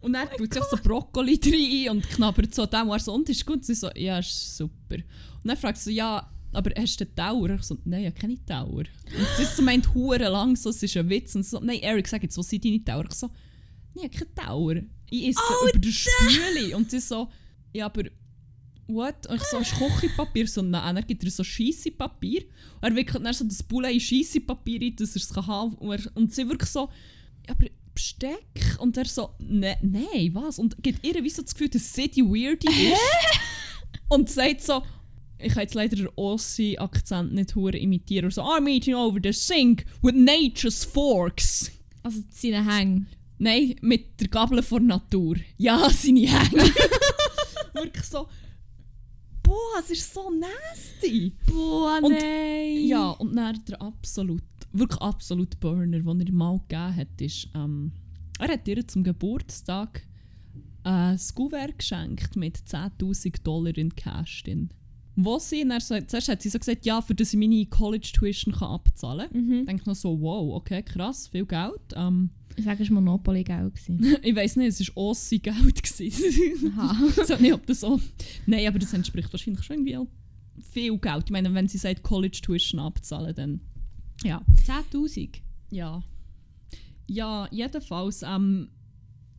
Und er tut sich so Brokkoli rein und knabbert so dem, wo er so, und ist gut? Und sie so, ja, ist super. Und dann fragt sie so, ja, aber hast du eine Dauer? Ich so, nein, ich habe keine Dauer. Und sie so meint hure lang, so, es ist ein Witz. Und so, nein, Eric, sag jetzt, wo sind deine Dauer? Ich so, nein, ich habe keine Dauer. Ich esse über der Spüle. Und sie so, ja, aber what? Und ich so, hast du Kochipapier? So, nein, er gibt ihr so Scheissepapier. Und er wickelt dann so das Poulet in Scheissepapier rein, dass er es kann haben kann. Und, und sie wirklich so, ja, aber Besteck? Und er so, ne, nein, was? Und gibt ihr wie so das Gefühl, dass sie die Weirdy ist. und sagt so, ich kann jetzt leider den Aussie-Akzent nicht hure imitieren. So, I'm eating over the sink with nature's forks. Also seine Hänge. Nein, mit der Gabel von Natur. Ja, seine Hänge. Wirklich so. Boah, es ist so nasty. Boah, Und- nein! Ja, und dann der absolut, wirklich absolut Burner, den er mal gegeben hat, ist, ähm, er hat ihr zum Geburtstag äh, ein Kuvert geschenkt mit 10'000 Dollar in Cash drin. Wo sie, dann so, zuerst hat sie so gesagt, ja, für das ich meine College-Tuition abzahlen kann. Mhm. Ich denke noch so, wow, okay, krass, viel Geld. Ähm, Ich sage, es war Monopoly Geld. gewesen. ich weiß nicht, es war Ossi Geld. gewesen. Aha. ich weiß nicht, ob das so... Nein, aber das entspricht wahrscheinlich schon irgendwie auch viel Geld. Ich meine, wenn sie sagt, College-Tuition abzahlen, dann... Ja. 10'000? Ja. Ja, jedenfalls ähm,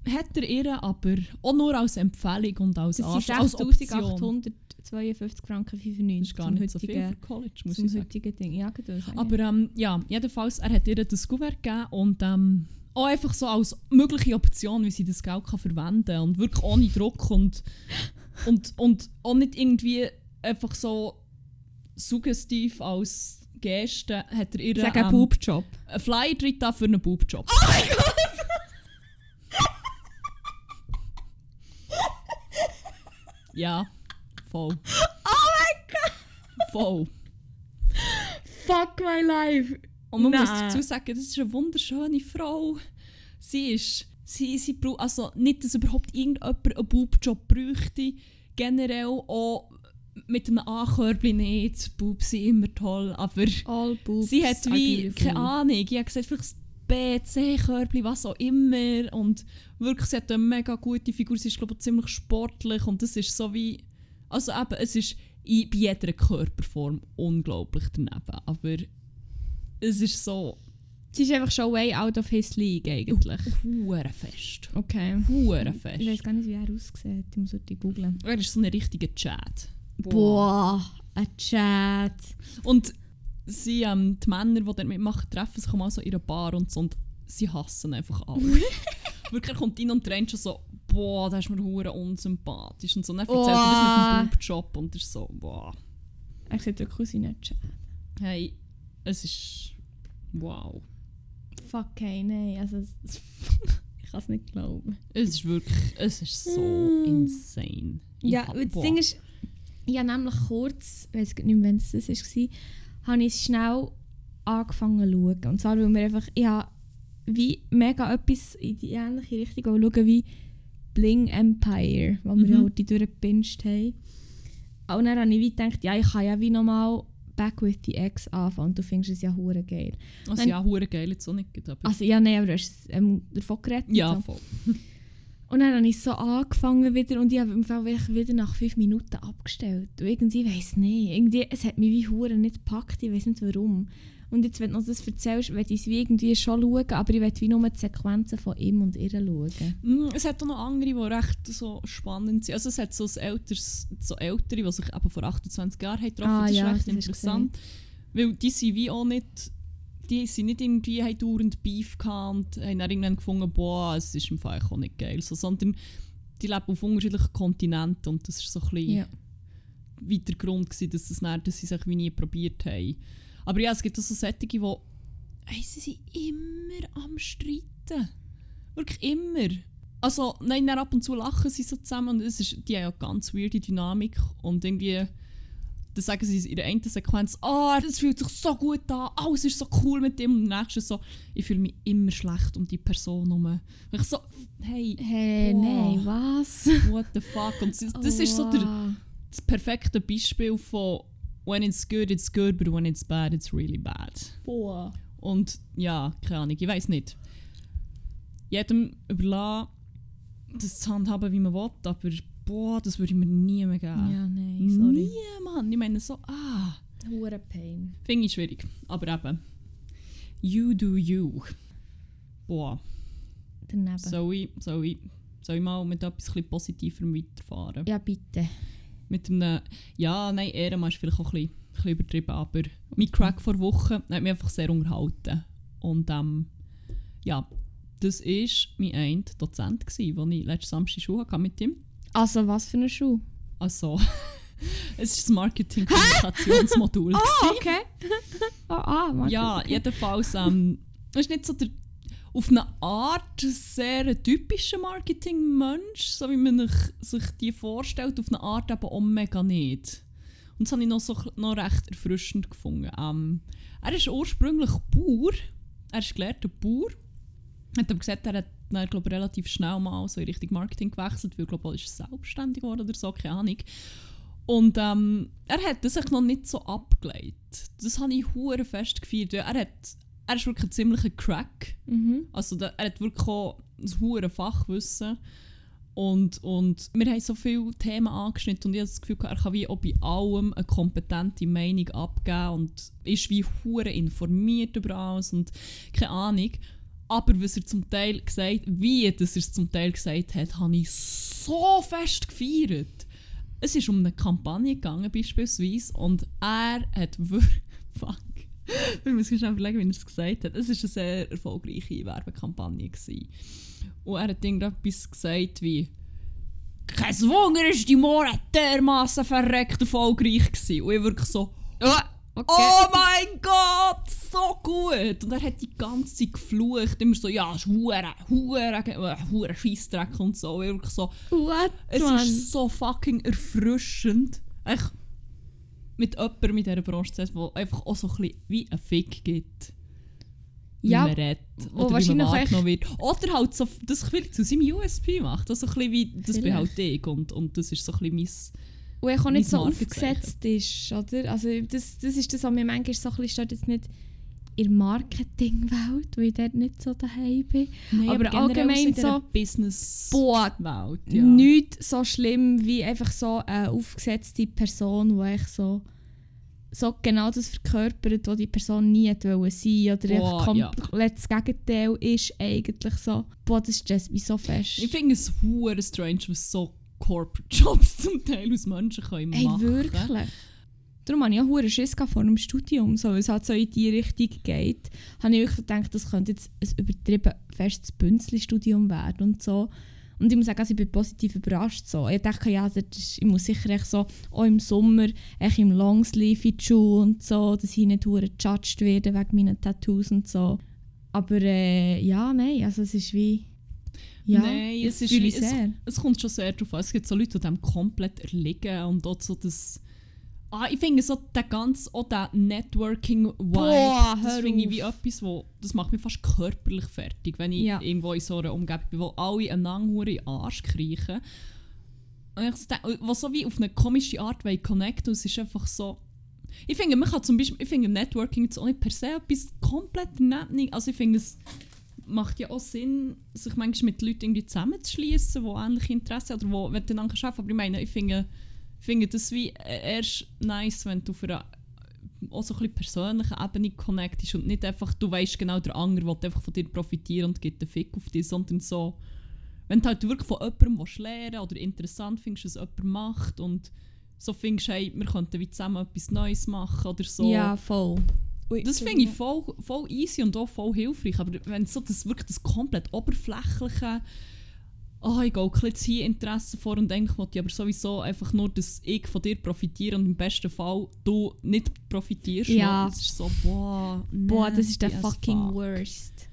hat er ihr aber auch nur als Empfehlung und als, Arsch- als Option. 6'852 Franken 95 Das ist gar nicht so viel für College, muss ich sagen. Ding. Ja. Aber ähm, ja, jedenfalls, er hat ihr das Kuvert gegeben und ähm, auch einfach so als mögliche Option, wie sie das Geld kann verwenden kann und wirklich ohne Druck und, und, und auch nicht irgendwie einfach so suggestiv als Geste hat er ihr Sag einen ähm, Boobjob. einen Flyer drin für einen Boobjob. Oh mein Gott! Ja, voll. Oh mein Gott! Voll. Fuck my life! Und man muss Nein. dazu sagen, das ist eine wunderschöne Frau. Sie ist, sie, sie braucht, also nicht, dass überhaupt irgendjemand einen Boobjob bräuchte. Generell auch mit einem A-Körbchen nicht. Boobs sind immer toll, aber All boobs sie hat wie, keine Ahnung, ich habe gesagt, vielleicht B, C-Körbchen, was auch immer. Und wirklich, sie hat eine mega gute Figur. Sie ist, glaube ich, ziemlich sportlich und das ist so wie, also eben, es ist in, bei jeder Körperform unglaublich daneben, aber es ist so Sie ist einfach schon way out of his league eigentlich. hure fest. Okay. Hure Ich weiß gar nicht, wie er aussieht. Ich muss heute googeln. Er ist so ein richtiger Chat. Boah, ein Chat. Und sie, ähm, die Männer, die dort mitmachen, treffen sich mal so in einer Bar und so und sie hassen einfach alle. Wirklich, er kommt rein und rennt schon so, boah, das ist mir hure unsympathisch und so. Und dann erzählt er das mit Oh. dem Boobjob und ist so, boah. Er sieht wirklich aus wie nicht schade. Hey, es ist. Wow. Fuck, hey, nein. Also, es- ich kann es nicht glauben. Es ist wirklich. Es ist so Mm. insane. Ich Ja, hab- das. Ding ist, ich habe nämlich kurz, ich weiß nicht mehr, wann es das war, habe ich schnell angefangen zu schauen. Und zwar, weil wir einfach, ich habe wie mega etwas in die ähnliche Richtung schauen wie Bling Empire, wo wir Mhm. ja heute durchgepinscht haben. Und dann habe ich wie gedacht, ja, ich kann ja wie nochmal Back with the Ex anfangen und du findest es ja hure geil. Also Wenn- ja, hure geil jetzt auch nicht. Aber Also ja, nein, aber du hast ähm, davon geredet. ja, so. voll. Und dann habe ich so angefangen wieder und ich habe im Fall wieder nach fünf Minuten abgestellt. Und irgendwie weiss nicht, irgendwie, es hat mich wie Hure nicht gepackt, ich weiß nicht warum. Und jetzt, wenn du das erzählst, will ich es wie irgendwie schon schauen, aber ich will wie nur die Sequenzen von ihm und ihr schauen. Mm, Es hat auch noch andere, die recht so spannend sind. Also es hat so, älteres, so ältere, die sich eben vor 28 Jahren haben getroffen Ah, Das ist ja, recht das interessant. Weil die sind wie auch nicht... Die sind nicht irgendwie haben dauernd Beef gehabt und haben dann irgendwann gefunden, boah, es ist im Fall auch nicht geil. So, sondern die leben auf unterschiedlichen Kontinenten und das ist so ein bisschen Ja. wie der Grund gewesen, dass, das dann, dass sie sich wie nie probiert haben. Aber ja, es gibt auch so Sättige, die hey, sie sind immer am Streiten. Wirklich immer. Also, nein, dann ab und zu lachen sie so zusammen und es ist, die haben ja eine ganz weirde Dynamik und irgendwie dann sagen sie in der einen Sequenz, ah, das fühlt sich so gut an, alles ist so cool mit dem und im nächsten so, ich fühle mich immer schlecht um die Person herum. Ich so, hey, Hey, Boah. nein, was? what the fuck? Und das, das ist so der, Wow. das perfekte Beispiel von when it's good, it's good, but when it's bad, it's really bad. Boah. Und ja, keine Ahnung, ich weiß nicht. Jedem überlassen, das zu handhaben, wie man will, aber boah, das würde ich mir nie mehr geben. Ja, nein, sorry. Nie, Mann. Ich meine so, ah, Hure Pain. finde ich schwierig. Aber eben, you do you. Boah, Daneben. soll ich, soll ich, soll ich mal mit etwas Positiverem weiterfahren? Ja, bitte. mit einem, ja, nein, Ehrenmann ist vielleicht auch ein bisschen, ein bisschen übertrieben, aber mein Crack vor Wochen hat mich einfach sehr unterhalten. Und ähm, ja, das war mein ein Dozent, den ich letzten Samstag Schule hatte mit ihm. Also, was für eine Schuh? Also, es ist das Marketing-Kommunikationsmodul. Oh, gsi. okay. ah, ah, Martin, ja, okay. jedenfalls, ähm, ist nicht so der, auf eine Art sehr ein typischer Marketing-Mensch, so wie man sich, die vorstellt, auf eine Art aber auch mega nicht. Und das habe ich noch, so, noch recht erfrischend gefunden. Ähm, er ist ursprünglich Bauer, er ist gelehrter Bauer, hat aber gesagt, er hat dann, glaub, relativ schnell mal so in Richtung Marketing gewechselt, weil glaub, er ist selbstständig geworden oder so, keine Ahnung. Und ähm, er hat das sich noch nicht so abgelegt. Das habe ich hure fest gefeiert. Er, hat, er ist wirklich ein ziemlicher Crack. Mhm. Also da, er hat wirklich auch ein hure Fachwissen. Und, und wir haben so viele Themen angeschnitten und ich habe das Gefühl, er kann wie auch bei allem eine kompetente Meinung abgeben und ist wie hure informiert über alles und keine Ahnung. Aber was er zum Teil gesagt wie das er es zum Teil gesagt hat, habe ich so fest gefeiert. Es ist um eine Kampagne gegangen beispielsweise und er hat wirklich... Fuck. Wir müssen schnell überlegen, wie er es gesagt hat. Es war eine sehr erfolgreiche Werbekampagne. Gewesen. Und er hat irgendetwas gesagt wie «Kein Wunder ist die More dermassen verreckt erfolgreich gewesen.» Und ich wirklich so Ah, okay. «Oh mein Gott, so gut!» Und er hat die ganze Zeit geflucht, immer so «Ja, es ist hure, hure, äh, hure Scheissdreck» und so. Wirklich so What, es Mann? ist so fucking erfrischend, echt mit jemandem in dieser Branche zu sein, der einfach auch so ein bisschen wie ein Fick gibt. Wie Ja, man redet oder wie man wahrgenommen wird. Oder halt so, das viel zu seinem USP macht. Also ein bisschen wie, das bin Vielleicht. halt ich und, und das ist so ein bisschen Und er auch nicht so aufgesetzt ist, oder? Also das, das ist das, was mir manchmal so ein bisschen stört, jetzt nicht in der Marketingwelt, wo ich dort nicht so daheim bin. mein... Aber allgemein so- Business-Welt, Boah, ja. nichts so schlimm wie einfach so eine aufgesetzte Person, die echt so, so genau das verkörpert, was die Person nie wollen sein oder Boah, einfach ja. komplett das Gegenteil ist eigentlich so. Boah, das stresst mich so fest. Ich finde es hure strange, was so Corporate Jobs zum Teil aus Menschen können machen wirklich? Darum hatte ich auch hure Schiss vor dem Studium, so, weil es halt so in die Richtung geht. Habe ich wirklich gedacht, das könnte jetzt ein übertrieben festes Bünzli-Studium werden und so. Und ich muss sagen, also ich bin positiv überrascht. So. Ich dachte, ja, das ist, ich muss sicher echt so, auch im Sommer echt im Longsleeve in die Schuhe und so, dass ich nicht gejudged werde wegen meinen Tattoos und so. Aber äh, ja, nein, also es ist wie... Ja, Nein, es ist es, sehr. es kommt schon sehr darauf an. Es gibt so Leute, die dem komplett erliegen und auch so das... Ah, ich finde so der ganz, auch der Networking-Vibe, das finde ich wie etwas, wo, das macht mich fast körperlich fertig, wenn ich Ja. irgendwo in so einer Umgebung bin, wo alle einander in den Arsch kriechen. Was so wie auf eine komische Art wollen connecten und es ist einfach so... Ich finde, man kann zum Beispiel, ich finde Networking jetzt auch nicht per se etwas komplett nett, also ich finde es macht ja auch Sinn, sich manchmal mit Leuten irgendwie zusammenzuschließen, die ähnliche Interessen oder du dann kannst, aber ich meine, ich finde, ich finde das wie äh, erst nice, wenn du für eine auch so ein bisschen persönliche Ebene connectest und nicht einfach, du weißt genau, der andere will einfach von dir profitieren und gibt einen Fick auf dich, sondern so, wenn du halt wirklich von jemandem willst lernen oder interessant findest, was jemand macht und so findest, hey, wir könnten wie zusammen etwas Neues machen oder so. Ja, voll. Ui, Das finde ich voll, voll easy und auch voll hilfreich. Aber wenn so das wirklich das komplett oberflächliche, oh, ich gehe jetzt hier Interesse vor und denke, ich aber sowieso einfach nur, dass ich von dir profitiere und im besten Fall du nicht profitierst. Ja. Das ist so, boah, Boah, das ist der fucking fuck. worst.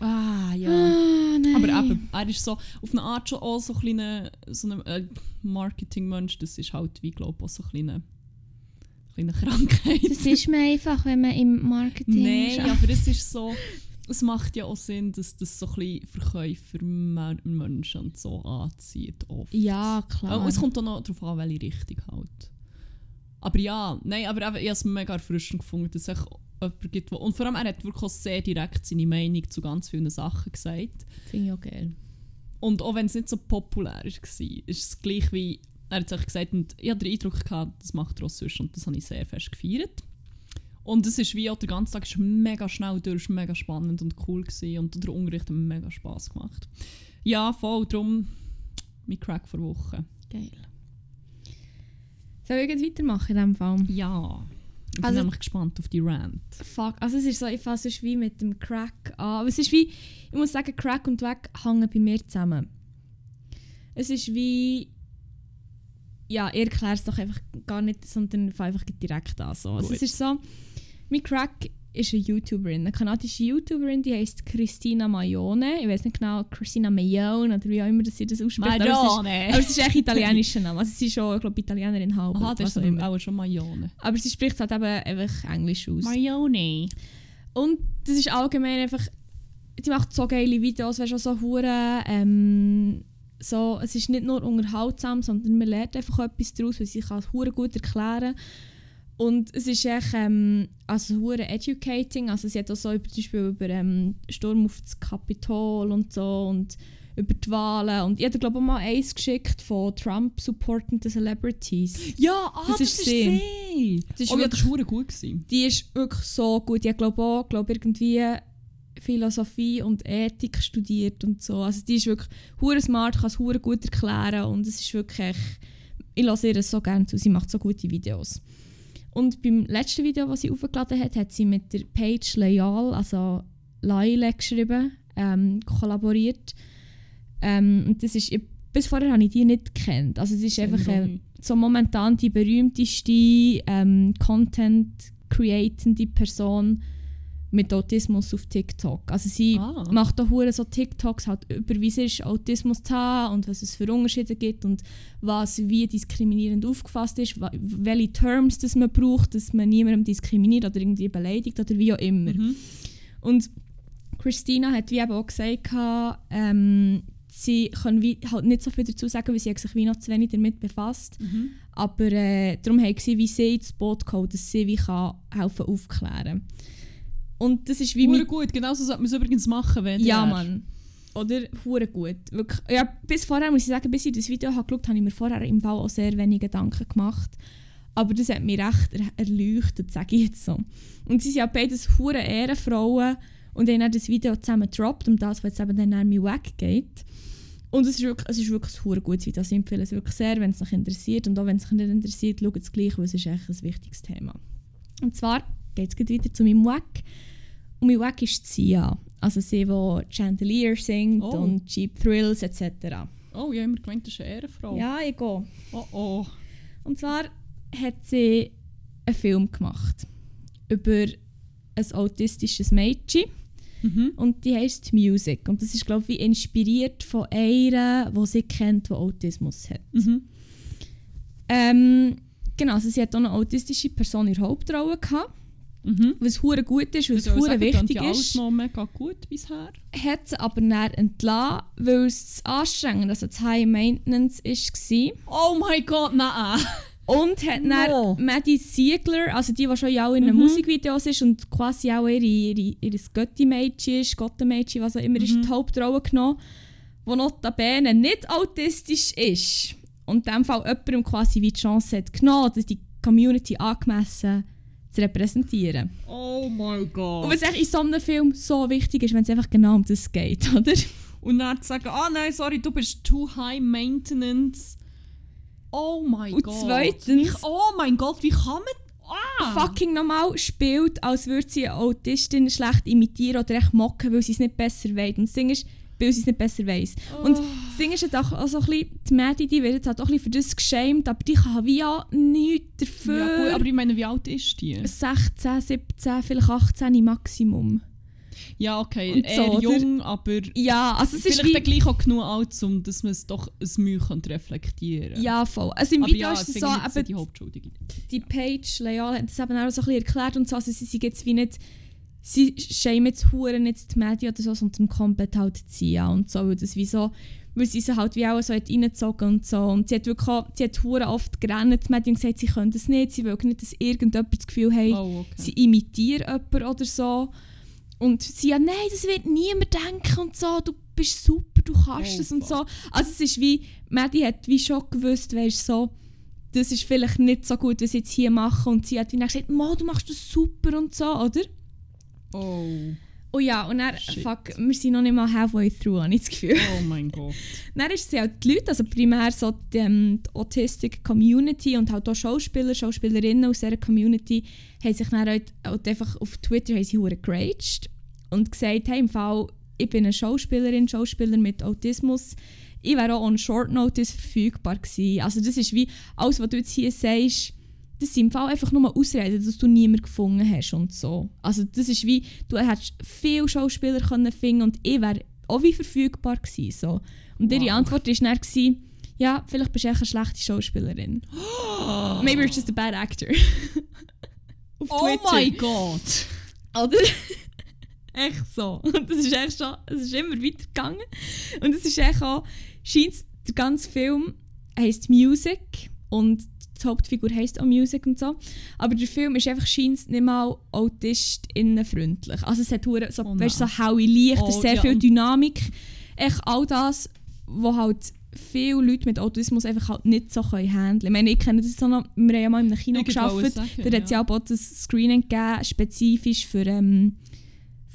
Ah, ja. Ah. Aber eben, er ist so auf eine Art schon auch so ein kleiner so ein, äh, Marketing-Mensch. Das ist halt, wie glaube auch so eine kleine, kleine Krankheit. Das ist mir einfach, wenn man im Marketing Nein, arbeitet. aber es ist so. Es macht ja auch Sinn, dass das so ein bisschen Verkäufermenschen und so anzieht. Oft. Ja, klar. Oh, es kommt auch noch darauf an, welche Richtung halt. Aber ja, nein, aber eben, ich habe es mega erfrischend gefunden, dass es jemanden gibt, wo, und vor allem er hat wirklich auch sehr direkt seine Meinung zu ganz vielen Sachen gesagt. Finde ich auch geil. Und auch wenn es nicht so populär war, ist es gleich wie, er hat es gesagt, und ich hatte den Eindruck gehabt, das macht er auch sonst und das habe ich sehr fest gefeiert. Und es ist wie auch der ganze Tag ist mega schnell durch, mega spannend und cool gewesen und der Unterricht hat mega Spass gemacht. Ja, voll, darum mein Crack vor Woche. Geil. Soll ich jetzt weitermachen in diesem Fall? Ja. Ich bin Also- nämlich gespannt auf die Rant. Fuck, also es ist so, ich fasse es wie mit dem Crack an. Aber es ist wie, ich muss sagen, Crack und Wack hängen bei mir zusammen. Es ist wie, ja, ich erkläre es doch einfach gar nicht, sondern fange einfach direkt an. So. Also es ist so, mein Crack ist eine YouTuberin, eine kanadische YouTuberin, die heißt Christina Maione. Ich weiß nicht genau, Christina Mayone oder wie auch immer sie das ausspricht. aber es ist- Aber es ist echt italienischer Name. Also sie ist schon, ich glaube, Italienerin halb. Aha, das ist auch aber immer. auch schon Mayone. Aber sie spricht halt eben einfach Englisch aus. Mayone. Und das ist allgemein einfach. Die macht so geile Videos, weißt du, so hure. Ähm, so, es ist nicht nur unterhaltsam, sondern man lernt einfach etwas daraus, weil sie kann es gut erklären. Und es ist echt ähm, also hure educating. Also sie hat auch so über, zum Beispiel über ähm, Sturm auf das Kapitol und so und über die Wahlen. Und ich hatte glaube ich mal eins geschickt von Trump supportenden Celebrities. Ja, ah, Das das, ist ist sie. sie. Das ist oh, ja, wirklich- das war gut. Gewesen. Die ist wirklich so gut. Hat glaube auch glaub, irgendwie Philosophie und Ethik studiert und so. Also die ist wirklich hure smart, kann es hure gut erklären und es ist wirklich, ich lasse ihr so gerne zu. Sie macht so gute Videos. Und beim letzten Video, das sie aufgeladen hat, hat sie mit der Page Leal, also Laile geschrieben, ähm, kollaboriert. Ähm, und das ist, ich, bis vorher habe ich die nicht gekannt. Also es ist einfach eine, so momentan die berühmteste ähm, Content-creatende Person mit Autismus auf TikTok. Also sie Ah. macht auch hure so TikToks halt über wie es ist, Autismus zu haben und was es für Unterschiede gibt und was wie diskriminierend aufgefasst ist, welche Terms das man braucht, dass man niemandem diskriminiert oder irgendwie beleidigt oder wie auch immer. Mhm. Und Christina hat wie eben auch gesagt, ähm, sie kann wie halt nicht so viel dazu sagen, weil sie hat sich wie noch zu wenig damit befasst. Mhm. Aber äh, darum haben sie wie sie ins Boot geholt, dass sie wie kann helfen aufklären. Und das ist wie Hure gut, genauso sollte man es übrigens machen, wenn Ja, Mann. Oder hure gut. Wirklich. Ja, bis vorher muss ich sagen, bis ich das Video habe geschaut habe, ich mir vorher im Fall auch sehr wenig Gedanken gemacht. Aber das hat mich recht er erleuchtet, sage ich jetzt so. Und sie sind ja beides hure Ehrenfrauen und haben dann das Video zusammen gedroppt, um das, was jetzt eben dann an mich weggeht. Und es ist wirklich, es ist wirklich ein hure gutes Video. Also ich empfehle es wirklich sehr, wenn es euch interessiert. Und auch wenn es euch nicht interessiert, schaut es gleich, weil es ist echt ein wichtiges Thema. Und zwar geht es wieder zu meinem Wack. Und mein Wack ist Sia. Also sie, die Chandelier singt Oh. und Cheap Thrills etc. Oh, ich habe immer gemeint, das ist eine Ehrenfrau. Ja, ich gehe. Oh oh. Und zwar hat sie einen Film gemacht über ein autistisches Mädchen Mhm. und die heißt Music und das ist glaube ich inspiriert von einer, die sie kennt, die Autismus hat. Mhm. Ähm, genau, also sie hat auch eine autistische Person in der Hauptrolle gehabt, Mhm. was hure gut ist, was hure wichtig ja alles ist. noch mega gut bisher. Hat sie aber dann entlassen, weil es zu anstrengend, also zu High Maintenance war. Oh mein Gott, nein. Und hat No. dann Maddie Siegler, also die, die schon ja auch in den Mhm. Musikvideos ist und quasi auch ihre, ihre, ihr Götti-Mädchen ist, Gottenmädchen, was auch immer, ist in Mhm. die Hauptrolle genommen, die notabene nicht autistisch ist. Und in dem Fall jemandem quasi wie die Chance hat genommen, dass die Community angemessen zu repräsentieren. Oh mein Und Gott. was echt in so einem Film so wichtig ist, wenn es einfach genau um das geht, oder? Und dann zu sagen, ah nein, sorry, du bist too high maintenance. Oh mein Und Gott. zweitens- Wie, oh mein Gott, wie kann man... Ah. fucking normal spielt, als würde sie eine Autistin schlecht imitieren oder echt mocken, weil sie es nicht besser weiß. Und das Ding ist, weil sie es nicht besser weiß. Und Oh. Ding ist halt auch, auch so ein bisschen, die Maddie, die wird jetzt halt auch ein bisschen für das geschämt, aber die kann wie ja nichts dafür. Ja, gut, aber ich meine, wie alt ist die? 16, 17, vielleicht 18 im Maximum. Ja, okay, Und eher so, oder? jung, aber Ja, also es ist vielleicht dann wie... gleich auch genug alt, um dass man es doch ein Mühe reflektieren Ja, voll. Also im aber Video ja, ist es so, finde eben, die Hauptschuldige. die Page Leal hat das eben auch so ein bisschen erklärt und so, also sie sind jetzt wie nicht, sie schämen jetzt hure nicht die Medien oder so, sondern komplett halt CIA und so, weil das wie so, weil sie sie halt wie auch so hat reingezogen und so und sie hat wirklich auch, sie hat oft gerannt, die Medien gesagt, sie können das nicht, sie will nicht, dass irgendjemand das Gefühl hat, Oh, okay. sie imitiert jemanden oder so und sie ja, nein, das wird niemand denken und so, du bist super, du kannst Oh, es und so. Also es ist wie, Maddie hat wie schon gewusst, weißt so, das ist vielleicht nicht so gut, was ich jetzt hier mache und sie hat wie dann gesagt, Mo, du machst das super und so, oder? Oh, Oh ja, und dann, Shit. fuck, wir sind noch nicht mal halfway through, habe ich das Gefühl. oh mein Gott. Dann ist sie halt die Leute, also primär so die, ähm, die Autistic Community und halt auch Schauspieler, Schauspielerinnen aus dieser Community haben sich dann halt, halt einfach auf Twitter haben sie geraged und gesagt, hey, im Fall, ich bin eine Schauspielerin, Schauspieler mit Autismus, ich wäre auch on Short Notice verfügbar gewesen. Also das ist wie, alles was du jetzt hier sagst, das sind im Fall einfach nur Ausreden, dass du niemanden gefunden hast und so. Also das ist wie, du hättest viele Schauspieler können finden und ich wäre auch wie verfügbar gewesen. So. Und ihre Wow. Antwort war dann, gewesen, ja, vielleicht bist du echt eine schlechte Schauspielerin. Maybe you're just a bad actor. Auf Oh mein Gott. Oder? echt so. Und das ist echt schon, es ist immer weitergegangen. Und es ist echt auch, scheint der ganze Film heisst Music und die Hauptfigur heisst auch Music und so. Aber der Film ist einfach scheint nicht mal autistinnenfreundlich. Also es hat hure so, Oh weißt, so haue Licht, Oh, sehr ja, viel Dynamik. Echt all das, wo halt viele Leute mit Autismus einfach halt nicht so können handeln. Ich meine, ich kenne das so noch, wir haben ja mal in einem Kino Ich gearbeitet, da hat es ja auch das Screening gegeben, spezifisch für, ähm,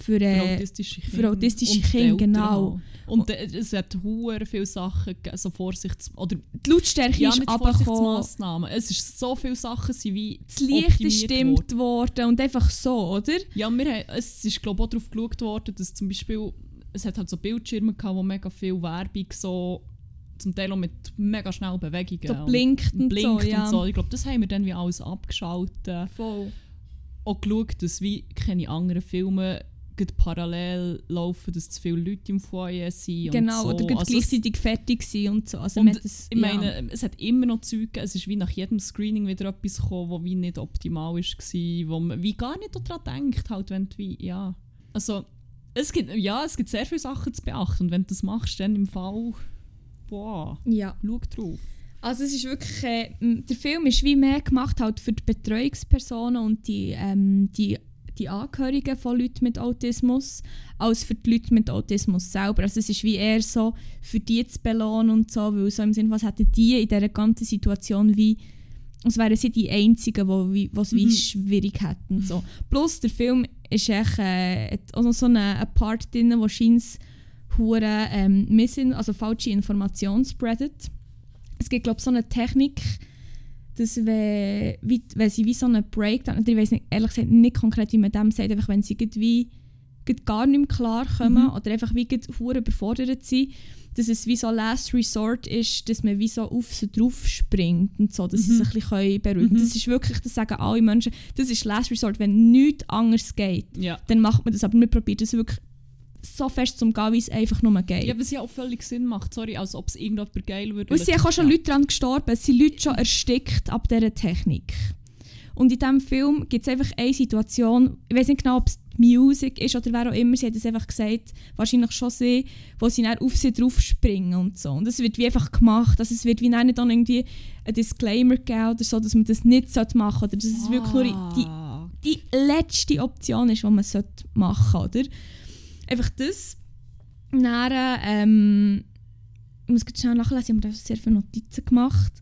für, Für äh, autistische Kinder. für autistische Und Kinder, genau. Und äh, es hat hure viele Sachen gegeben, so Vorsichts... Oder die Lautstärke ja, ist runtergekommen, Vorsichtsmaßnahmen. Es ist so viele Sachen sind wie das Licht ist stimmt worden und einfach so, oder? Ja, wir haben, es ist glaube ich auch darauf geschaut worden, dass zum Beispiel es hat halt so Bildschirme gehabt, wo mega viel Werbung so zum Teil auch mit mega schnellen Bewegungen So und- blinkt und, blinkt so, ja. und so. Ich glaube, das haben wir dann wie alles abgeschaltet. Voll. Auch geschaut, dass wie keine anderen Filme parallel laufen, dass zu viele Leute im Foyer sind Genau, und so. oder Also gleichzeitig fertig sein und so. Also Und das, Ich ja. meine, es hat immer noch Zeug. Es ist wie nach jedem Screening wieder etwas gekommen, das wie nicht optimal war, wo man wie gar nicht daran denkt, halt, wenn du wie, ja. Also, es gibt, ja, es gibt sehr viele Sachen zu beachten und wenn du das machst, dann im Fall, boah, ja. schau drauf. Also es ist wirklich, äh, der Film ist wie mehr gemacht halt für die Betreuungspersonen und die, ähm, die, die Angehörigen von Leuten mit Autismus, als für die Leute mit Autismus selber. Also es ist wie eher so, für die zu belohnen und so, weil so im Sinne, was hätten die in dieser ganzen Situation wie, als wären sie die Einzigen, die wie- was wie Mhm. schwierig hätten. So. Plus der Film ist echt, äh, hat auch noch so einen einen Part drin, wo scheint hure ähm, Missin, also falsche Informationen spreadet. Es gibt glaube so eine Technik, dass wenn, wie, wenn sie wie so einen Breakdown, oder ich weiß nicht, ehrlich gesagt nicht konkret, wie man dem sagt, einfach wenn sie grad gar nicht mehr klarkommen Mhm. oder einfach wie hure überfordert sind, dass es wie so Last Resort ist, dass man wie so auf sie drauf springt und so, dass sie Mhm. sich ein bisschen beruhigen können. Mhm. Das ist wirklich, das sagen alle Menschen, das ist Last Resort, wenn nichts anderes geht, Ja. dann macht man das, aber man probiert das wirklich so fest zu umgehen, wie es einfach nur geht. Ja, was ja auch völlig Sinn macht, sorry, als ob es irgendjemand geil würde. Und es sind auch schon Ja. Leute daran gestorben, es sind Leute schon erstickt ab dieser Technik. Und in diesem Film gibt es einfach eine Situation, ich weiß nicht genau, ob es die Musik ist oder wer auch immer, sie hat es einfach gesagt, wahrscheinlich schon sie, wo sie dann auf sie drauf springen und so. Und das wird wie einfach gemacht, also es wird wie dann nicht dann irgendwie ein Disclaimer geben oder so, dass man das nicht machen sollte oder dass es wirklich nur die Ah. die letzte Option ist, die man sollte machen sollte. Oder? Einfach das. Dann, ähm, ich muss schnell nachlesen, ich habe mir da sehr viele Notizen gemacht.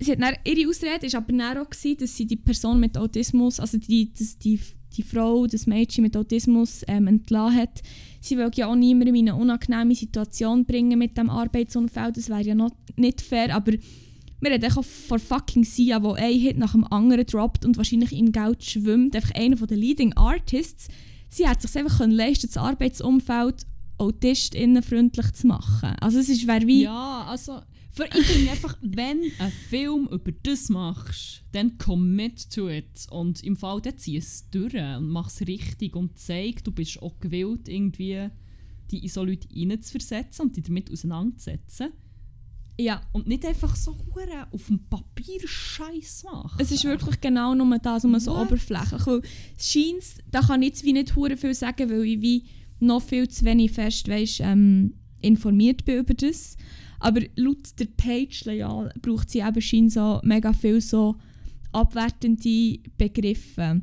Sie hat dann, ihre Ausrede war aber dann auch, gewesen, dass sie die Person mit Autismus, also die, dass die, die Frau, das Mädchen mit Autismus ähm, entlassen hat. Sie will ja auch niemandem in eine unangenehme Situation bringen mit dem Arbeitsunfall. Das wäre ja noch nicht fair, aber wir reden auch von fucking Sia, wo ein Hit nach dem anderen droppt und wahrscheinlich in Geld schwimmt. Einfach einer der Leading Artists. Sie hat sich einfach können leisten, das Arbeitsumfeld autistinnenfreundlich zu machen. Also es ist wäre wie... Ja, also für ich finde einfach, wenn ein Film über das machst, dann commit to it. Und im Fall, dann zieh es durch und mach es richtig und zeig, du bist auch gewillt, irgendwie die in so Leute reinzuversetzen und dich damit auseinanderzusetzen. Ja, Und nicht einfach so hure auf dem Papier Scheiß machen. es ist wirklich genau nur das, nur so What? oberflächlich. Weil es scheint, da kann ich jetzt wie nicht hure viel sagen, weil ich wie noch viel zu wenig fest weißt, ähm, informiert bin über das. Aber laut der Page ja, braucht sie eben scheinbar so mega viel so abwertende Begriffe.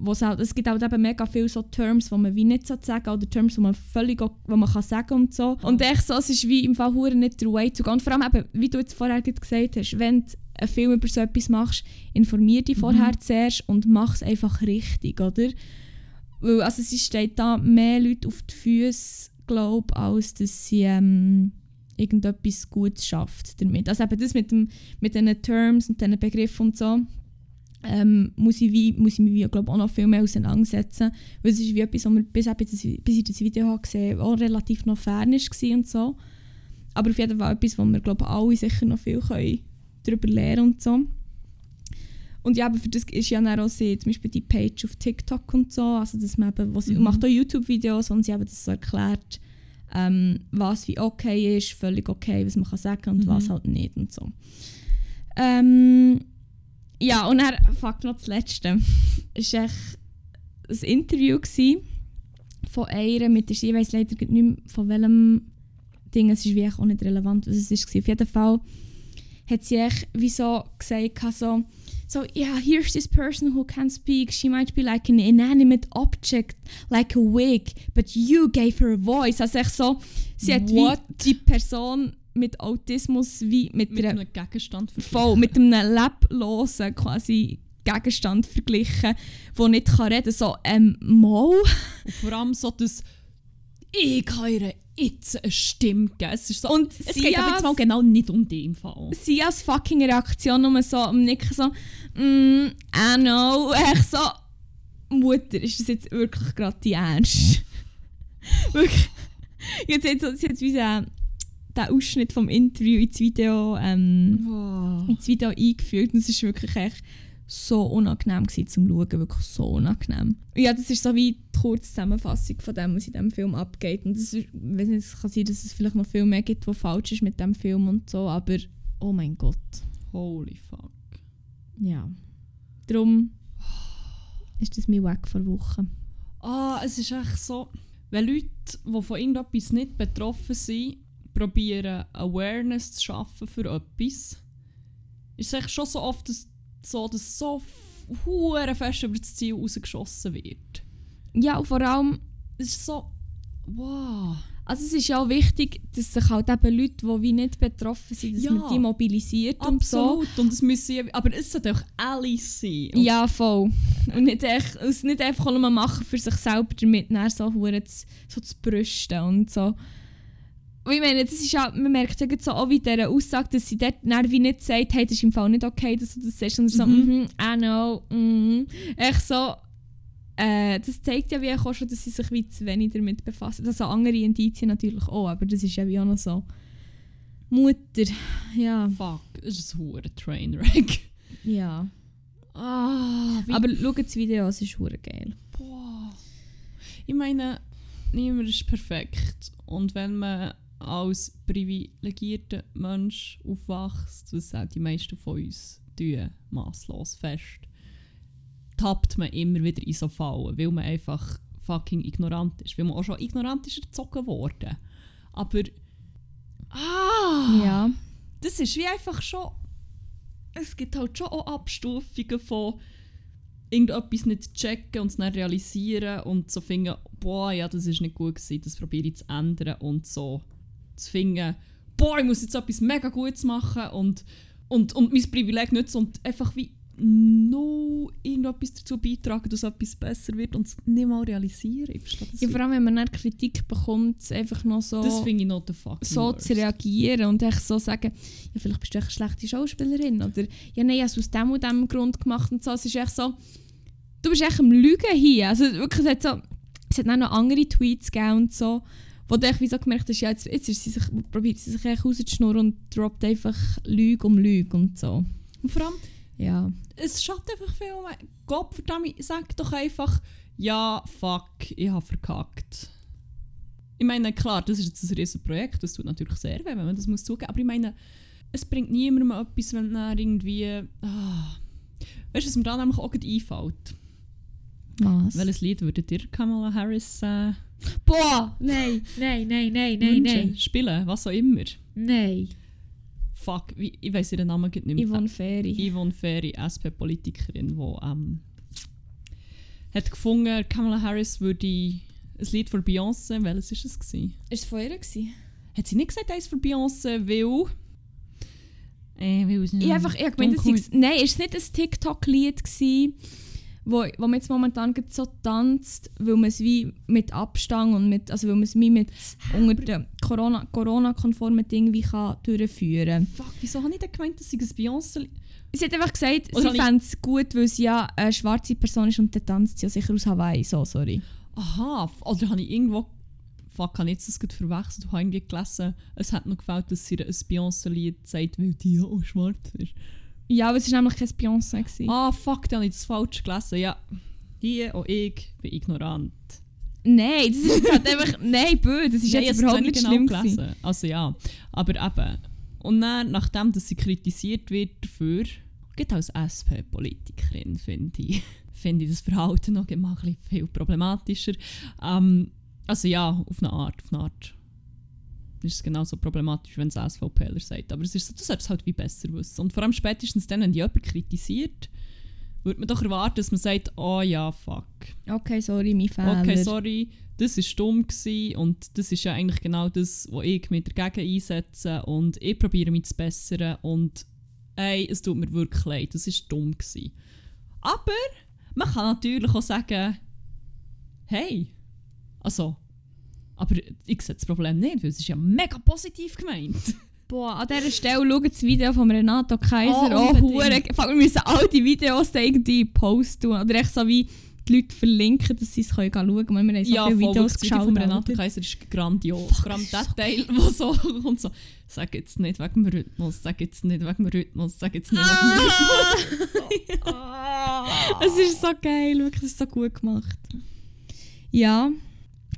Wo's halt, es gibt halt eben mega viele so Terms, die man wie nicht so sagen oder Terms, die man völlig auch, die man kann sagen und so. Und echt so, es ist wie im Fall hure nicht der Way to go. Und vor allem eben, wie du jetzt vorher gesagt hast, wenn du einen Film über so etwas machst, informier dich vorher zuerst und mach es einfach richtig, oder? Weil also es steht da mehr Leute auf die Füße, glaube als dass sie ähm, irgendetwas Gutes schafft damit. Also eben das mit, dem, mit diesen Terms und diesen Begriffen und so, ähm, muss, ich wie, muss ich mich glaub, auch noch viel mehr auseinandersetzen. Weil es ist wie etwas, was mir bis, bis ich das Video habe gesehen auch relativ noch fern war und so. Aber auf jeden Fall etwas, wo wir glaub, alle sicher noch viel können darüber lernen und so. Und ja, aber für das ist ja dann auch sie, zum Beispiel die Page auf TikTok und so, also dass man eben, wo sie Mhm. macht auch YouTube-Videos und sie eben das so erklärt, ähm, was wie okay ist, völlig okay, was man kann sagen und Mhm. was halt nicht und so. Ähm, ja, und dann, fuck noch das Letzte, es war ein Interview von einer mit der, ich weiß leider nicht mehr von welchem Ding, es ist wie auch nicht relevant, was es war. Auf jeden Fall hat sie echt wie so gesagt, so, so, yeah, here's this person who can speak. She might be like an inanimate object, like a wig, but you gave her a voice. Also echt so, sie hat What? wie die Person mit Autismus wie mit, mit einer einem Gegenstand voll mit einem leblosen quasi Gegenstand verglichen, der nicht kann reden. So, ähm, mal. Und vor allem so, dass ich kann ihr jetzt eine Stimme geben. Es, ist so, Und es sie geht aber jetzt mal genau nicht um dich im Fall. sie als fucking Reaktion nur so am Nicken so, mm, I know, echt so, Mutter, ist das jetzt wirklich gerade die Ernst? wirklich. Jetzt hat so- sie hat wie den, den Ausschnitt vom Interview ins Video, ähm, Oh. ins Video eingefügt und es ist wirklich echt so unangenehm gewesen zum Schauen, wirklich so unangenehm. Ja, das ist so wie die Kurzzusammenfassung von dem, was in diesem Film abgeht und das ist, ich weiss nicht, es kann sein, dass es vielleicht noch viel mehr gibt, was falsch ist mit dem Film und so, aber oh mein Gott. Holy fuck. Ja. Darum ist das mein Weg vor Wochen. Ah, es ist echt so, wenn Leute, die von irgendetwas nicht betroffen sind, probieren Awareness zu schaffen für etwas, ist es echt schon so oft dass, so, dass so hure fest über das Ziel rausgeschossen wird. Ja, und vor allem, Es ist so, wow. also es ist ja auch wichtig, dass sich halt eben Leute, die wie nicht betroffen sind, dass Ja. man die mobilisiert und so. Absolut. Und es müssen aber es sollte auch alle sein. Und Ja, voll. Und nicht, echt, es nicht einfach nur machen für sich selber damit, so, so zu brüsten und so. Und ich meine, das ist ja, man merkt ja so auch wie dieser Aussage, dass sie dort wie nicht sagt, hey, das ist im Fall nicht okay, dass du das sagst, sondern so, Mhm. mhm, I know, mhm. Echt so, äh, das zeigt ja wie auch schon, dass sie sich wie zu wenig damit befassen. Also andere Indizien natürlich auch, aber das ist ja wie auch noch so. Mutter, ja. Fuck, das ist ein hoher Trainwreck. Ja. Ah, wie Aber schaut das Video es ist geil. Boah. Ich meine, niemand ist perfekt. Und wenn man als privilegierter Mensch aufwächst, was auch die meisten von uns tun, masslos fest, tappt man immer wieder in so Fallen, weil man einfach fucking ignorant ist. Weil man auch schon ignorant ist erzogen worden. Aber. Ah! Ja. das ist wie einfach schon. Es gibt halt schon auch Abstufungen von irgendetwas nicht checken und es dann realisieren und so finden, boah, ja, das ist nicht gut gewesen, das probiere ich zu ändern und so zu finden, boah, ich muss jetzt etwas mega Gutes machen und, und, und mein Privileg nutzen und einfach wie no irgendetwas dazu beitragen, dass etwas besser wird und es nicht mal realisieren. Ja. Vor allem, wenn man dann Kritik bekommt, einfach noch so, das ich noch der fucking so worst. zu reagieren und echt so sagen, ja, vielleicht bist du echt eine schlechte Schauspielerin oder ja, nein, ich habe es aus dem und dem Grund gemacht und so. Es ist echt so, du bist echt am Lügen hier. Also wirklich, es hat, so, es hat auch noch andere Tweets gegeben und so, wo du echt wie so gemerkt hast, ja, jetzt, jetzt ist sie sich, probiert sie sich echt rauszuschnurren und droppt einfach Lüge um Lüge und so. Und vor allem, Ja. es schadet einfach viel. Gott verdammt, sag doch einfach, ja, fuck, ich habe verkackt. Ich meine, klar, das ist jetzt ein riesen Projekt, das tut natürlich sehr weh, wenn man das muss zugeben, aber ich meine, es bringt niemandem etwas, wenn dann irgendwie, ah, weißt du, was mir da nämlich auch einfällt? Was? Welches Lied würdet ihr Kamala Harris äh, Boah! Nein, nein, nein, nein, nein, nein. Spielen, was auch immer. Nein. Fuck, wie, ich weiß ihren Namen nicht mehr. Yvonne Ferry. Yvonne Ferry, SP-Politikerin, die ähm, hat gefunden, Kamala Harris würde ein Lied von Beyoncé, welches war es? Gewesen? Ist es von ihr? Gewesen? Hat sie nicht gesagt, eins von Beyoncé, weil... Äh, weil es Ich einfach, ich gemeint, es nein, ist es nicht ein TikTok-Lied wo, wo man jetzt momentan so tanzt, weil man es wie mit Abstand und mit, also weil man es wie mit unter den Corona- Corona-konformen Dingen wie kann durchführen Fuck, wieso habe ich denn gemeint, dass sie ein Beyoncé... Sie hat einfach gesagt, Oder sie ich- fände es gut, weil sie ja eine schwarze Person ist und dann tanzt sie ja sicher aus Hawaii. So, sorry. Aha, oder habe ich irgendwo... Fuck, habe ich jetzt das gerade verwechselt? Ich habe irgendwie gelesen, es hat noch gefällt, dass sie ein Beyoncé-Lied sagt, weil die ja auch schwarz ist. Ja, aber es war nämlich kein Beyoncé. gewesen. Ah, fuck, dann habe ich das falsch gelesen. Ja, hier auch ich bin ignorant. Nein, das ist jetzt halt einfach. Nein, bö, das ist Nein, jetzt überhaupt nicht genau schlimm. gelesen. gewesen. Also ja, aber eben. Und dann, nachdem dass sie kritisiert wird dafür, geht als SP-Politikerin, finde ich, finde ich das Verhalten noch immer ein bisschen viel problematischer. Ähm, also ja, auf eine Art, auf eine Art ist es genauso problematisch, wenn es ein SVPler sagt. Aber es ist so, du solltest es halt wie besser wissen. Und vor allem spätestens dann, wenn die jemand kritisiert, würde man doch erwarten, dass man sagt, oh ja, fuck. Okay, sorry, mein Fehler. Okay, sorry, das war dumm gewesen und das ist ja eigentlich genau das, was ich mir dagegen einsetze und ich probiere mich zu bessern und ey, es tut mir wirklich leid, das war dumm. Gewesen. Aber man kann natürlich auch sagen, hey, also, aber ich sehe das Problem nicht, weil es ist ja mega positiv gemeint. Boah, an dieser Stelle schaut das Video von Renato Kaiser Oh. Fuck, Wir müssen all die Videos da irgendwie posten oder echt so wie die Leute verlinken, dass sie es können schauen können. Wir haben so ja, viele voll, Videos geschaut. von Renato. Kaiser ist grandios. Fuck, das der so Teil, wo so kommt so, sag jetzt nicht wegen dem Rhythmus, sag jetzt nicht wegen dem Rhythmus, sag jetzt nicht wegen dem Rhythmus. Ah. Es ist so geil, wirklich, es ist so gut gemacht. Ja,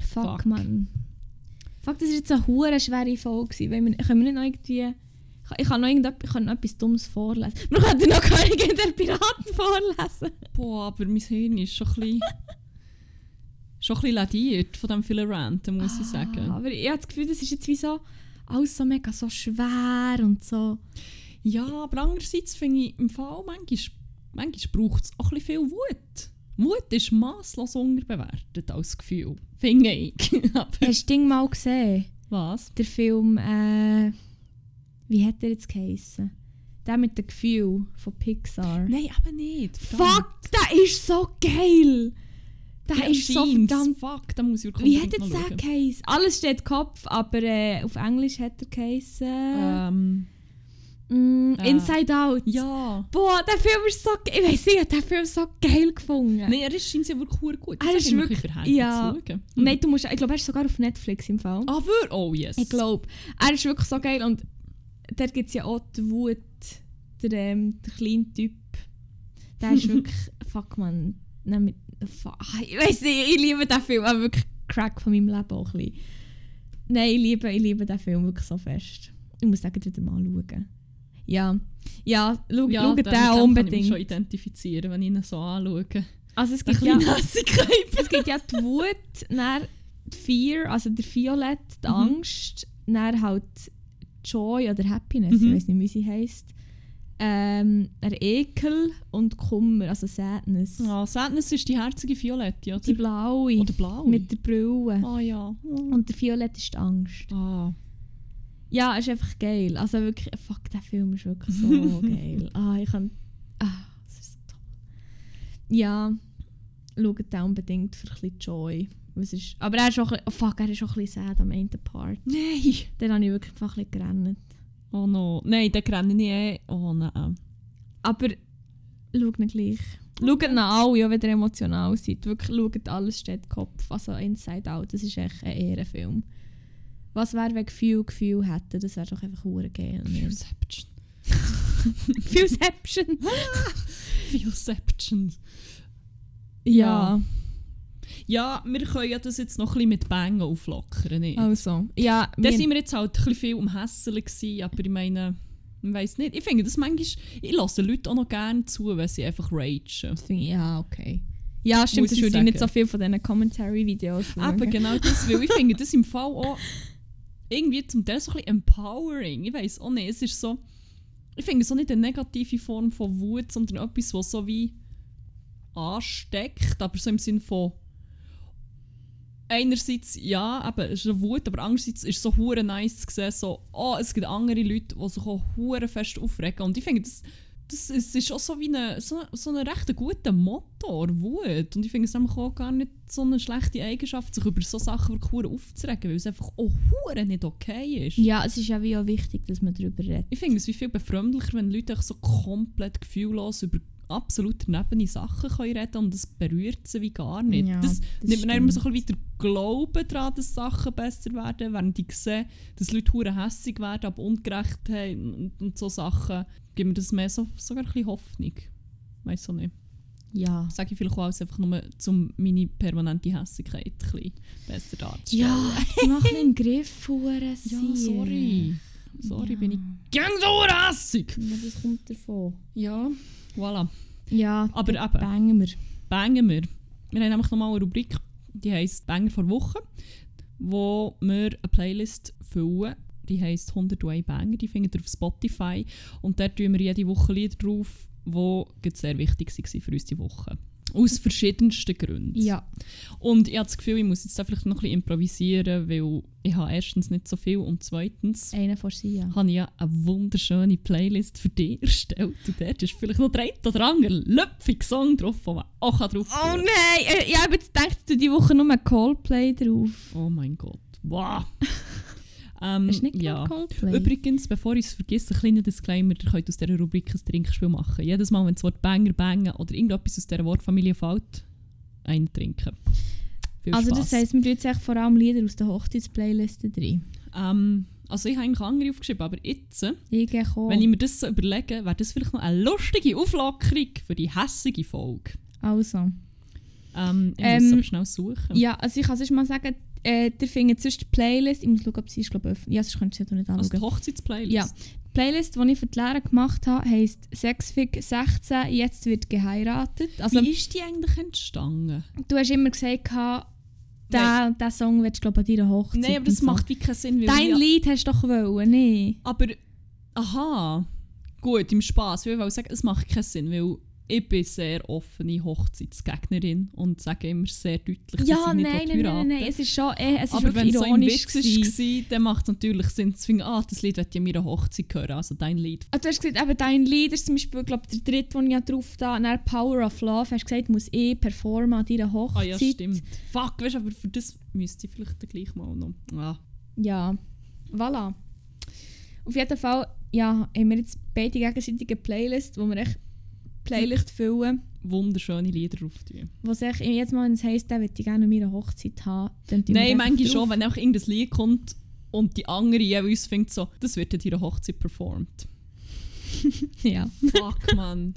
fuck, Fuck. man. Fuck, das war jetzt eine hure schwere Folge. Weil wir, können wir nicht noch irgendwie... Ich, ich kann noch ich kann noch etwas Dummes vorlesen. Wir könnten noch Königin der Piraten vorlesen. Boah, aber mein Hirn ist schon ein bisschen, schon ein bisschen ladiert von dem vielen Ranten, muss ich Ah, sagen. aber ich habe das Gefühl, das ist jetzt wie so... Alles so mega so schwer und so... Ja, aber andererseits finde ich im Fall, manchmal, manchmal braucht es auch ein bisschen viel Wut. Mut ist masslos unterbewertet als Gefühl, finde ich. Hast du das Ding mal gesehen? was? Der Film, äh, wie hat der jetzt geheissen? Der mit dem Gefühl von Pixar. Nein, aber nicht. Fuck, der ist so geil! Der Ja, ist so verdammt. Fuck, da muss ich wirklich Wie hat jetzt der geheissen? Alles steht Kopf, aber äh, auf Englisch hat er geheissen. Ähm, Mm, Äh. Inside Out. Ja. Boah, der Film ist so Ich weiß nicht, ich den Film so geil gefunden. Nein, er ist scheint ja wirklich verdammt gut. Er Das ist hat mich wirklich- ja. Hm. Nein, du musst, ich glaube, er ist sogar auf Netflix im Fall. Ah, wirklich? Oh, yes. Ich glaube. Er ist wirklich so geil und dort gibt es ja auch die Wut, der, ähm, der kleine Typ. Der ist wirklich, fuck man, nein, mit, fuck, ich weiß nicht, ich liebe den Film, aber wirklich Crack von meinem Leben auch ein bisschen. Nein, ich liebe, ich liebe den Film wirklich so fest. Ich muss den wieder mal schauen. Ja, ja, schau, Ja, damit den kann ich mich unbedingt. schon identifizieren, wenn ich ihn so anschaue. Also es gibt, ja, es gibt ja die Wut, dann die Fear, also der Violett, die Mhm. Angst, dann halt Joy oder Happiness, Mhm. ich weiß nicht, wie sie heisst. Ähm, der Ekel und Kummer, also Sadness. Ah, Sadness ist die herzige Violette, oder? Die blaue Oder blau. mit der Brille. Ah ja. Und der Violett ist die Angst. Ah. Ja, ist einfach geil. Also wirklich, fuck, der Film ist wirklich so geil. Ah, ich kann... Ah, das ist so toll. Ja, schaut den unbedingt für ein bisschen Joy. Was ist, aber er ist auch ein bisschen, oh fuck, er ist auch ein bisschen sad am Ende Part. Nein. Den habe ich wirklich einfach ein bisschen gerannt. Oh no. Nein, den renne ich eh. Oh nein. Aber schaut ihn gleich. Schaut ihn alle, auch wenn ihr emotional seid. Wirklich, schaut alles steht Kopf. Also Inside Out, das ist echt ein Ehrenfilm. Was wäre, wenn Gefühl Gefühl hätte? Das wäre doch einfach hure geil. nicht? Viewception. Viewception! Viewception. ja. Ja, wir können ja das jetzt noch ein bisschen mit Bängen auflockern. Nicht? Also, ja, Da sind wir jetzt halt ein bisschen viel um Hässeln gewesen, aber ich meine, ich weiß nicht. Ich finde das manchmal, ich lasse Leute auch noch gerne zu, wenn sie einfach ragen. Ja, okay. Ja, stimmt, Muss das würde ich nicht so viel von diesen Commentary-Videos. Aber genau das, weil ich finde das im Fall auch irgendwie zum Teil so ein bisschen empowering. Ich weiß auch nicht, es ist so, ich finde es auch nicht eine negative Form von Wut, sondern etwas, was so wie ansteckt, aber so im Sinn von einerseits ja, eben, es ist eine Wut, aber andererseits ist es so hure nice zu sehen, so, oh, es gibt andere Leute, die sich auch hure fest aufregen und ich finde, das, das ist, es ist auch so wie eine, so, so ein recht guter Motor, Wut. Und ich finde es auch gar nicht so eine schlechte Eigenschaft, sich über so Sachen hure aufzuregen, weil es einfach auch hure nicht okay ist. ja, es ist ja wie auch wichtig, dass man darüber redet. Ich finde es wie viel befremdlicher, wenn Leute so komplett gefühllos über absolut daneben Sachen können reden und das berührt sie wie gar nicht. Ja, das, das nimmt mir immer so ein bisschen weiter Glauben daran, dass Sachen besser werden, während ich sehe, dass Leute hure hässig werden, aber ungerecht haben und, und so Sachen, gibt mir das mehr so, sogar ein bisschen Hoffnung. Weiß auch nicht. Ja. Sage ich vielleicht auch einfach nur, um meine permanente Hässigkeit ein bisschen besser darzustellen. Ja, mach ihn im Griff, Hure. Ja, sorry. Sorry, bin ich Ja. gang so hässig. Ja, das kommt davon. Ja, voilà. Ja, Aber eben. bangen wir. bangen wir. Wir haben nämlich nochmal eine Rubrik, die heisst Banger vor Woche, wo wir eine Playlist füllen. Die heisst 101 Banger, die findet ihr auf Spotify. Und dort tun wir jede Woche Lieder drauf, die sehr wichtig waren für uns diese Woche. Aus verschiedensten Gründen. Ja. Und ich habe das Gefühl, ich muss jetzt da vielleicht noch ein bisschen improvisieren, weil ich habe erstens nicht so viel und zweitens Einer von sie, ja. habe ich ja eine wunderschöne Playlist für dich erstellt. Und dort ist vielleicht noch der ein oder andere löpfige Song drauf, den man auch drauf Oh tun nein! äh, Ich habe jetzt gedacht, du die Woche nur Coldplay drauf. Oh mein Gott. Wow. ähm, Hast du nicht ja. Übrigens, bevor ich es vergesse, ein kleiner Disclaimer, ihr könnt aus dieser Rubrik ein Trinkspiel machen. Jedes Mal, wenn das Wort Banger, Banger oder irgendetwas aus dieser Wortfamilie fällt, einen trinken. Viel also Spaß. das heisst, wir tun jetzt echt vor allem Lieder aus der Hochzeitsplaylist drin. ähm, also ich habe eigentlich andere aufgeschrieben, aber jetzt, Ich wenn ich mir das so überlege, wäre das vielleicht noch eine lustige Auflockerung für die hässige Folge. Also. Ähm, ich Ähm, muss aber schnell suchen. Ja, also ich kann sonst mal sagen, äh, ihr findet sonst die Playlist, ich muss schauen, ob sie ist, glaube ich, öffentlich. Ja, sonst könnt ihr sie nicht Also anschauen. die Hochzeitsplaylist. Ja. Die Playlist, die ich für die Lehre gemacht habe, heisst Sexfic 16, jetzt wird geheiratet. Also Wie ist die eigentlich entstanden? du hast immer gesagt, den Song willst du glaube ich an deiner Hochzeit. Nein, aber das macht wie keinen Sinn. Dein Lied hast du doch wollen, nee. Aber, aha, gut, im Spaß. Ich will sagen, es macht keinen Sinn, weil ich bin sehr offene Hochzeitsgegnerin und sage immer sehr deutlich, Ja, dass ich nein, nicht nein, nein, nein, nein, es ist schon, äh, es ist Aber wenn es so ein Witz war, dann macht es natürlich Sinn zu finden, ah, das Lied wird ja meiner Hochzeit hören, also dein Lied. Ah, du hast gesagt, eben dein Lied ist zum Beispiel, glaube der dritte, den ich ja drauf da, dann Power of Love, hast gesagt, muss ich performen an deiner Ah Hochzeit. ja, stimmt. Fuck, weißt du, aber für das müsste ich vielleicht gleich mal noch... Ah. Ja, voilà. Auf jeden Fall, ja, haben wir jetzt beide gegenseitige Playlist, wo wir echt Playlist füllen. Wunderschöne Lieder drauf tun. Was echt jetzt mal, wenn es heisst, der würde ich gerne an meiner Hochzeit haben. Dann Nein, manchmal drauf. schon, wenn auch irgendein Lied kommt und die andere jeweils findet so, das wird an ihrer Hochzeit performt. Ja. Fuck, man.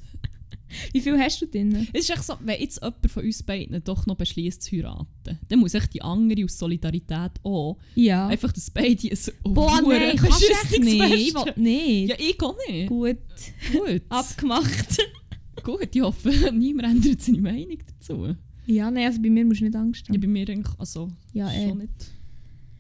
Wie viel hast du drin? Es ist echt so, wenn jetzt jemand von uns beiden doch noch beschließt zu heiraten, dann muss echt die andere aus Solidarität auch Ja. einfach das beide ein Boah, nein, kannst du echt nicht. Ich will nicht. Ja, ich auch nicht. Gut, Gut. abgemacht. Gut, ich hoffe, niemand ändert seine Meinung dazu. ja, nein, also bei mir musst du nicht Angst Ja, haben. bei mir eigentlich, also, Ja, schon, nicht,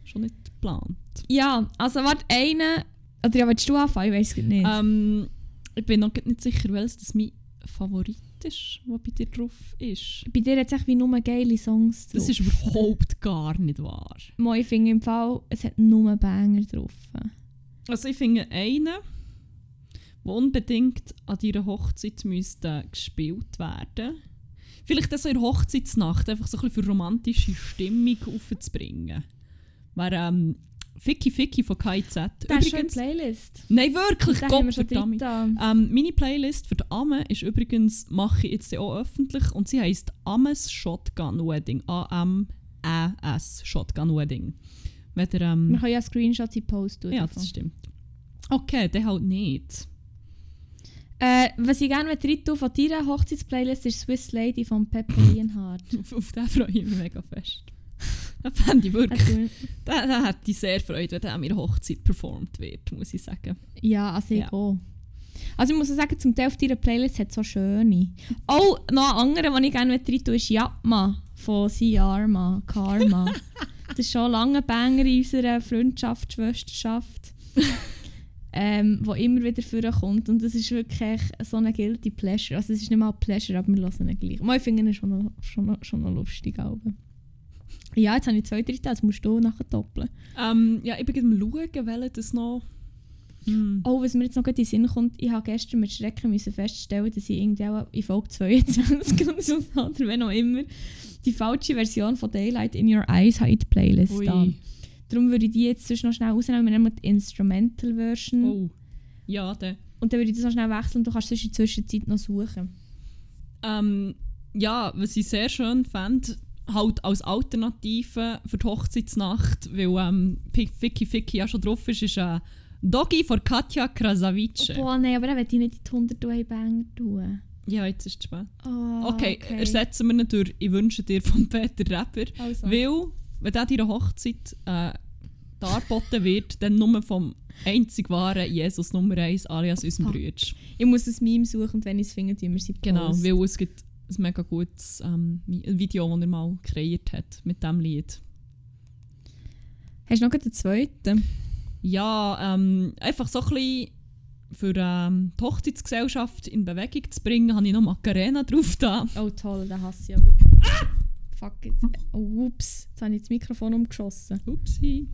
schon nicht geplant. Ja, also warte, eine... Oder ja, willst du anfangen? Ich weiß es nicht. Ähm, ich bin noch nicht sicher, welches das mein Favorit ist, der bei dir drauf ist. bei dir hat es wie nur geile Songs drauf. Das ist überhaupt gar nicht wahr. Mal, ich finde im Fall, es hat nur Banger drauf. Also ich finde einen, der unbedingt an deiner Hochzeit müsste gespielt werden. Vielleicht auch so in der Hochzeitsnacht, einfach so ein bisschen für romantische Stimmung aufzubringen. Wäre ähm, Ficky Ficky von KIZ. Das ist schon eine Playlist. Nein, wirklich, Da haben wir drin. Ähm, meine Playlist für die Amme ist übrigens, mache ich jetzt auch öffentlich, und sie heisst Ames Shotgun Wedding. A-M-E-S Shotgun Wedding. Wenn ihr, ähm, Wir können ja Screenshots in Post tun. ja, davon. das stimmt. Okay, der halt nicht. Äh, was ich gerne tue von deiner Hochzeitsplaylist ist Swiss Lady von Pepe Lienhardt. Auf, auf den freue ich mich mega fest. Das fände ich wirklich. Da, da hätte ich sehr Freude, wenn der an meiner Hochzeit performt wird, muss ich sagen. ja, also ich Ja. auch. Also ich muss sagen, zum Teil auf deiner Playlist hat es so schöne. Oh, noch ein anderer, den ich gerne rein tue, ist Yapma von Siarma, Karma. das ist schon lange Banger in unserer Freundschaft, Schwesterschaft. Ähm, wo immer wieder vorkommt. Und das ist wirklich so eine guilty pleasure. Also es ist nicht mal Pleasure, aber wir hören ihn gleich. Mal, ich finde ihn schon noch, schon noch, schon noch lustig. Aber. Ja, jetzt habe ich zwei, drei, jetzt musst du nachher doppeln. Ähm, ja, ich bin gerade am schauen, welcher das noch... Hm. Oh, was mir jetzt noch gut in den Sinn kommt, ich habe gestern mit Schrecken müssen feststellen, dass ich irgendwie auch in Folge 22 und so, oder wenn auch immer, die falsche Version von Daylight in Your Eyes habe in die Playlist Ui. da. Darum würde ich die jetzt sonst noch schnell rausnehmen, wir nehmen die Instrumental Version Oh. Ja, der. und dann würde ich das noch schnell wechseln und du kannst sonst in der Zwischenzeit noch suchen. Ähm, ja, was ich sehr schön fand, halt als Alternative für die Hochzeitsnacht, weil ähm, Ficky Ficky ja schon drauf ist, ist ein Doggy von Katja Krasavice. Boah, nein, aber dann will ich nicht in die 100 Way Banger tun. Ja, jetzt ist es spät. Oh, Okay, ersetzen wir ihn durch «Ich wünsche dir» von Peter Rapper. Also. Weil, wenn der deiner Hochzeit äh, dargeboten wird, dann nur vom einzig wahren Jesus Nummer 1 alias unserem. Brütsch. Ich muss ein Meme suchen und wenn ich es finde, tun wir sie Genau, weil es gibt ein mega gutes ähm, Video, das er mal kreiert hat mit diesem Lied. Hast du noch einen zweiten? Ja, ähm, einfach so ein bisschen für ähm, die Hochzeitsgesellschaft in Bewegung zu bringen, habe ich noch Macarena drauf da. Oh toll, den hasse ich ja wirklich. Fuck, jetzt, oh, ups, jetzt habe ich das Mikrofon umgeschossen. Upsi.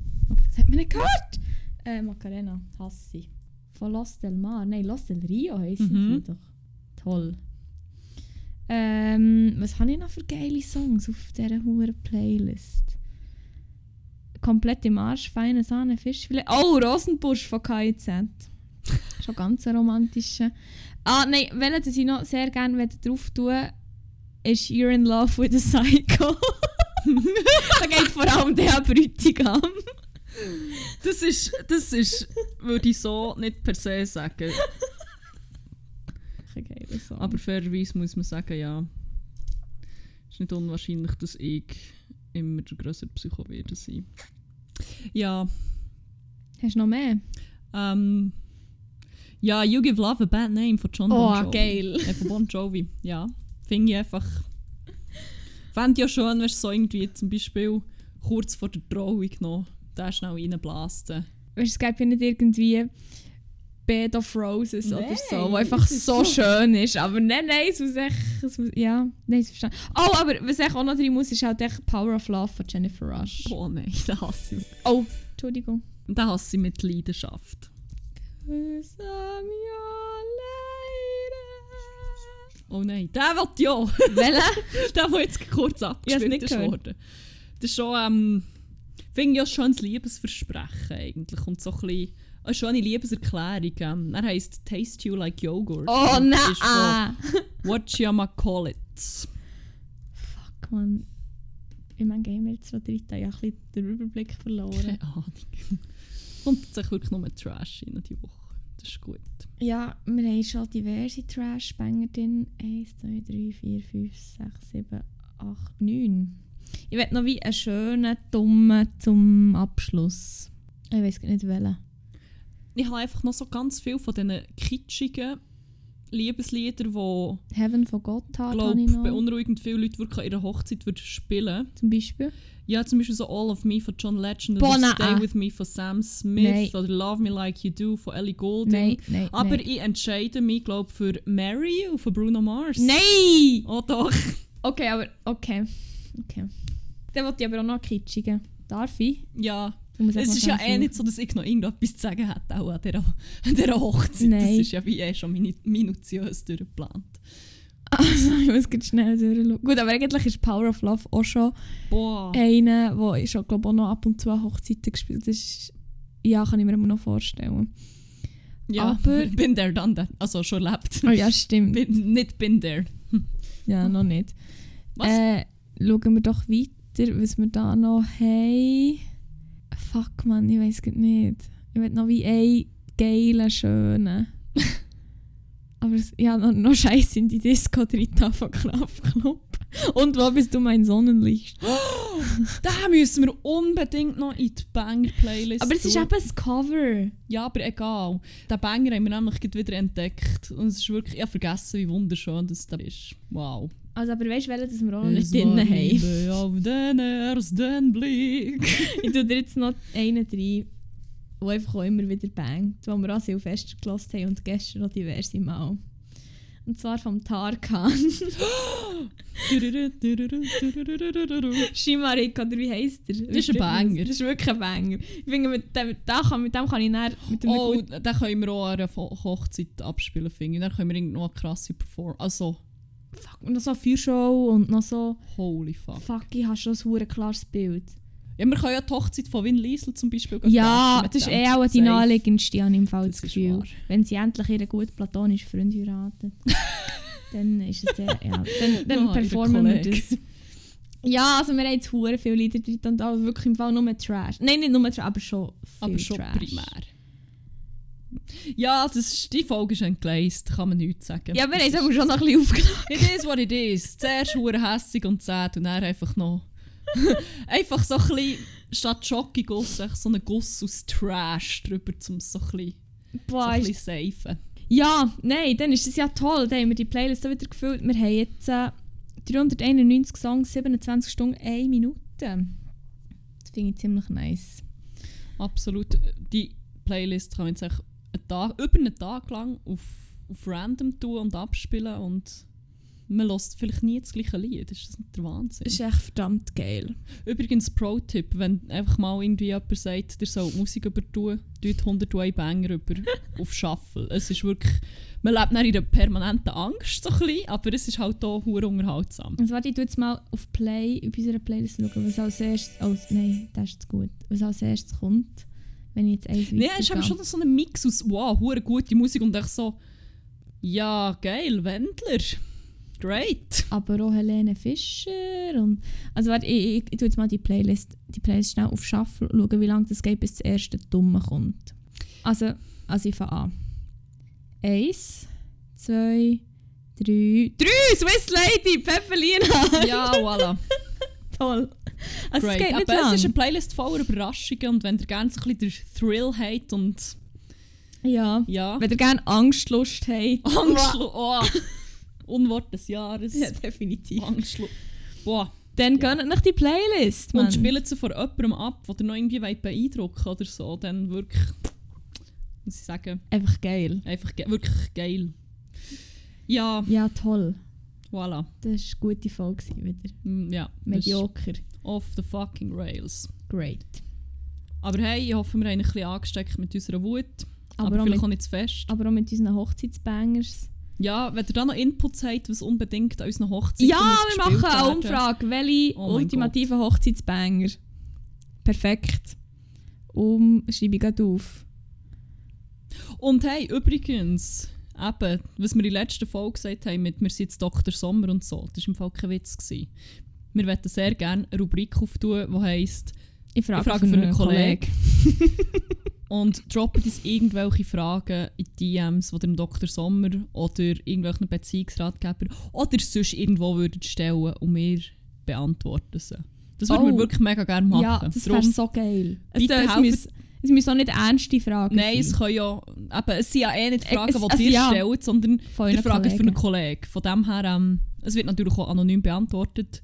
Das hat man nicht gehört. Äh, Macarena, hasse. Von Los del Mar, nein, Los del Rio heissen Mhm. die doch. Toll. Ähm, was habe ich noch für geile Songs auf dieser hohen Playlist? Komplett im Arsch, feine Sahne, Fischfilet. Oh, Rosenbusch von KIZ. Schon ganz ein romantischer. Ah, nein, welchen ich noch sehr gerne drauf tue, ist You're in Love with a Psycho. da geht vor allem der Bräutigam. Das ist, das ist, würde ich so nicht per se sagen. Song. Aber fairerweise muss man sagen, ja, es ist nicht unwahrscheinlich, dass ich immer der grössere Psycho werde sein. Ja, Hast du noch mehr? ähm, ja, You Give Love a Bad Name von John Bon Oh, Jovi. geil. Äh, von Bon Jovi, ja. Finde ich einfach... Fände ja schön, wenn es so irgendwie zum Beispiel kurz vor der Trauung noch da schnell reinblasten. Weißt du, es gibt ja nicht irgendwie Bed of Roses oder Nein, so, wo einfach so schön ist. Aber nein, nein, es muss echt. Es muss, ja, nein, es verstanden. Oh, aber was ich auch noch drin muss, ist halt echt Power of Love von Jennifer Rush. Oh nein, den hasse ich. Oh, Entschuldigung. Den hasse ich mit Leidenschaft. Your lady. Oh nein, der will ja! Welche? der, der jetzt kurz nicht ist worden. Das ist schon, ähm, finde ich ja schon ein Liebesversprechen eigentlich. Und so ein bisschen, eine schöne Liebeserklärung. Ähm, er heisst Taste You Like Yogurt. Oh nein! ist von What Call It. Fuck, man. Ich meine, gehen wir jetzt drin, ich habe ein bisschen den Überblick verloren. Keine Ahnung. Kommt echt wirklich nur Trash in die Woche. Das ist gut. Ja, wir haben schon diverse Trash-Banger drin. 1, 2, 3, 4, 5, 6, 7, 8, 9. Ich will noch wie einen schönen, dummen zum Abschluss. Ich weiß gar nicht welchen. Ich habe einfach noch so ganz viel von diesen kitschigen Liebesliedern, die, Heaven von Gotthard habe glaube ich noch. beunruhigend viele Leute wirklich an ihrer Hochzeit würden spielen Zum Beispiel. Ja, zum Beispiel so All of Me von John Legend Boah, oder. Stay With Me von Sam Smith Nein. oder Love Me Like You Do von Ellie Goulding. Nein, nein, Aber nein. ich entscheide mich, glaube für Mary und von Bruno Mars. Nein! Oh doch. Okay, aber okay. Okay. Dann wollte ich aber auch noch kitschigen. Darf ich? Ja, es ist ja eh nicht so, dass ich noch irgendetwas zu sagen hätte, auch an dieser, an dieser Hochzeit. Nein. Das ist ja wie eh schon minu minutiös durchgeplant. Also, ich muss ganz schnell durchschauen. Gut, aber eigentlich ist Power of Love auch schon Boah. einer, der ich schon glaube auch noch ab und zu an Hochzeiten gespielt Das ist, Ja, kann ich mir immer noch vorstellen. ja, aber- bin there, done that. Also schon lebt. Oh ja, stimmt. Bin, nicht bin there. Ja, noch nicht. Was? Äh, schauen wir doch weiter, was wir da noch haben. Fuck man, ich weiß es nicht. Ich will noch wie einen geilen, schönen. Aber es, ja, noch, noch Scheiße in die Disco drin von Kraftklub. Und wo bist du mein Sonnenlicht? Da müssen wir unbedingt noch in die Banger-Playlist Aber es ist eben das Cover. Ja, aber egal. Den Banger haben wir nämlich wieder entdeckt. Und es ist wirklich... Ich habe vergessen, wie wunderschön das da ist. Wow. Also, aber weißt du, welchen das wir auch noch nicht drin haben? Auf den ersten Blick. Ich tue dir jetzt noch einen rein, der einfach auch immer wieder bangt, den wir an Silvester gelassen haben und gestern noch diverse Mal. Und zwar vom Tarkan. Shimarik, oder wie heisst der? Das ist ein Banger. Das ist wirklich ein Banger. Ich finde, mit dem, da kann, mit dem kann ich näher mit Oh, den können wir auch an einer Ho- Hochzeit abspielen, finde ich. Dann können wir irgendwo eine krasse Performance... Also, Fuck, und noch so Feuershow und noch so... holy fuck. Fuck, ich habe schon ein hure klares Bild. Ja, wir können ja die Hochzeit von Vin Liesel zum Beispiel Ja, das ist eh auch die naheliegendste, ich im Fall das, Gefühl. wahr. Wenn sie endlich ihren guten platonischen Freund heiraten, dann ist es ja, ja dann, dann ihre performen wir das. Ja, also wir haben jetzt hure viele Lieder drin und auch wirklich im Fall nur Trash. Nein, nicht nur Trash, aber schon viel Aber schon Trash. primär. Ja, das ist, die Folge ist entgleist, kann man nichts sagen. Ja, wir haben es aber schon noch ein bisschen aufgenommen. It is what it is. Zuerst hure hässig und zäh und dann einfach noch... einfach so ein bisschen... Statt Schoki-Guss, echt so einen Guss aus Trash drüber, um so ein bisschen, so Boah, ein ist bisschen safen. Ja, nein, dann ist es ja toll. Dann haben wir die Playlist auch wieder gefüllt. Wir haben jetzt äh, 391 Songs, 27 Stunden, 1 Minute. Das finde ich ziemlich nice. Absolut. Die Playlist kann man jetzt einen Tag, über einen Tag lang auf, auf random tun und abspielen und man hört vielleicht nie das gleiche Lied. Das ist nicht der Wahnsinn. Das ist echt verdammt geil. Übrigens, Pro-Tipp, wenn einfach mal irgendwie jemand sagt, der soll Musik übertun, tut 101 Banger über auf Shuffle. Es ist wirklich, man lebt nicht in einer permanenten Angst, so ein bisschen, aber es ist halt auch hure unterhaltsam. Also warte, ich tu jetzt mal auf Play, auf unserer Playlist schauen, was als erstes... Oh, nein, das ist gut. Was als erstes kommt, wenn ich jetzt eins Nee, es ist eben schon so ein Mix aus, wow, hure gute Musik und echt so, ja, geil, Wendler. Great. Aber auch Helene Fischer und... Also warte, ich, ich, ich tu jetzt mal die Playlist, die Playlist schnell auf Shuffle und schauen, wie lange das geht, bis das erste Dumme kommt. Also, also ich fange an. Eins, zwei, drei... Drei! Swiss Lady! Pepperlina! Ja, voilà. Toll! Also es geht nicht Aber lang. es ist eine Playlist voller Überraschungen und wenn ihr gerne so ein bisschen den Thrill habt und ja. ja, Wenn ihr gerne Angstlust habt. Angst, oh, Unwort des Jahres. Ja, definitiv. Angst. Boah. Dann gönnt nach die Playlist, Mann. Und spielen sie vor jemandem ab, der noch irgendwie beeindrucken oder so, dann wirklich, muss ich sagen, Einfach geil. einfach ge wirklich geil. Ja, Ja, toll. Voilà. Das war eine gute Folge wieder. Mm, Ja, Mediocre. off the fucking rails. Great. Aber hey, ich hoffe, wir haben ein bisschen angesteckt mit unserer Wut. Aber, Aber, vielleicht mit, auch nicht zu fest. aber auch mit unseren Hochzeitsbangers. Ja, wenn ihr da noch Inputs habt, was unbedingt an unseren Hochzeiten Ja, wir machen eine werden. Umfrage. Welche Oh mein ultimativen Hochzeitsbanger? Perfekt. Um, schreibe ich auf. Und hey, übrigens, eben, was wir in der letzten Folge gesagt haben, mit «Wir sind jetzt Dr. Sommer» und so, das war im Fall kein Witz. Gewesen. Wir möchten sehr gerne eine Rubrik auftun, die heisst Ich frage, Ich frage für einen Kollegen. und droppen uns irgendwelche Fragen in die DMs, die dem Dr. Sommer oder irgendwelchen Beziehungsratgeber oder sonst irgendwo würden stellen und wir beantworten sie. Das würden Oh. wir wirklich mega gerne machen. Ja, das wäre so geil. Bitte helfen- es müssen auch nicht ernste Fragen Nein, es sein. können ja. Eben, es sind ja eh nicht Fragen, es- die also dir ja. stellen, sondern Fragen für einen Kollegen. Kollegen. Von dem her, ähm, es wird natürlich auch anonym beantwortet.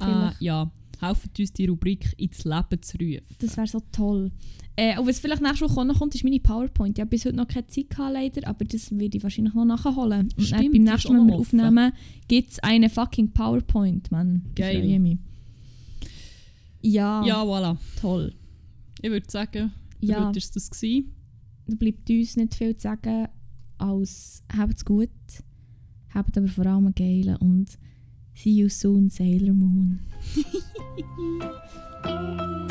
Äh, ja, helfen uns die Rubrik ins Leben zu rufen. Das wäre so toll. Äh, und was vielleicht nächste Woche noch kommt, ist meine PowerPoint. Ich habe bis heute noch keine Zeit gehabt, leider, aber das werde ich wahrscheinlich noch nachholen. Und dann Stimmt, beim nächsten Mal, wenn wir aufnehmen, gibt es eine fucking PowerPoint, Mann. Ich Geil. freue mich. Ja, Ja, voilà. toll. Ich würde sagen, Ja, heute war das. Gewesen. da bleibt uns nicht viel zu sagen, als habt's gut, habt aber vor allem geilen und see you soon, Sailor Moon.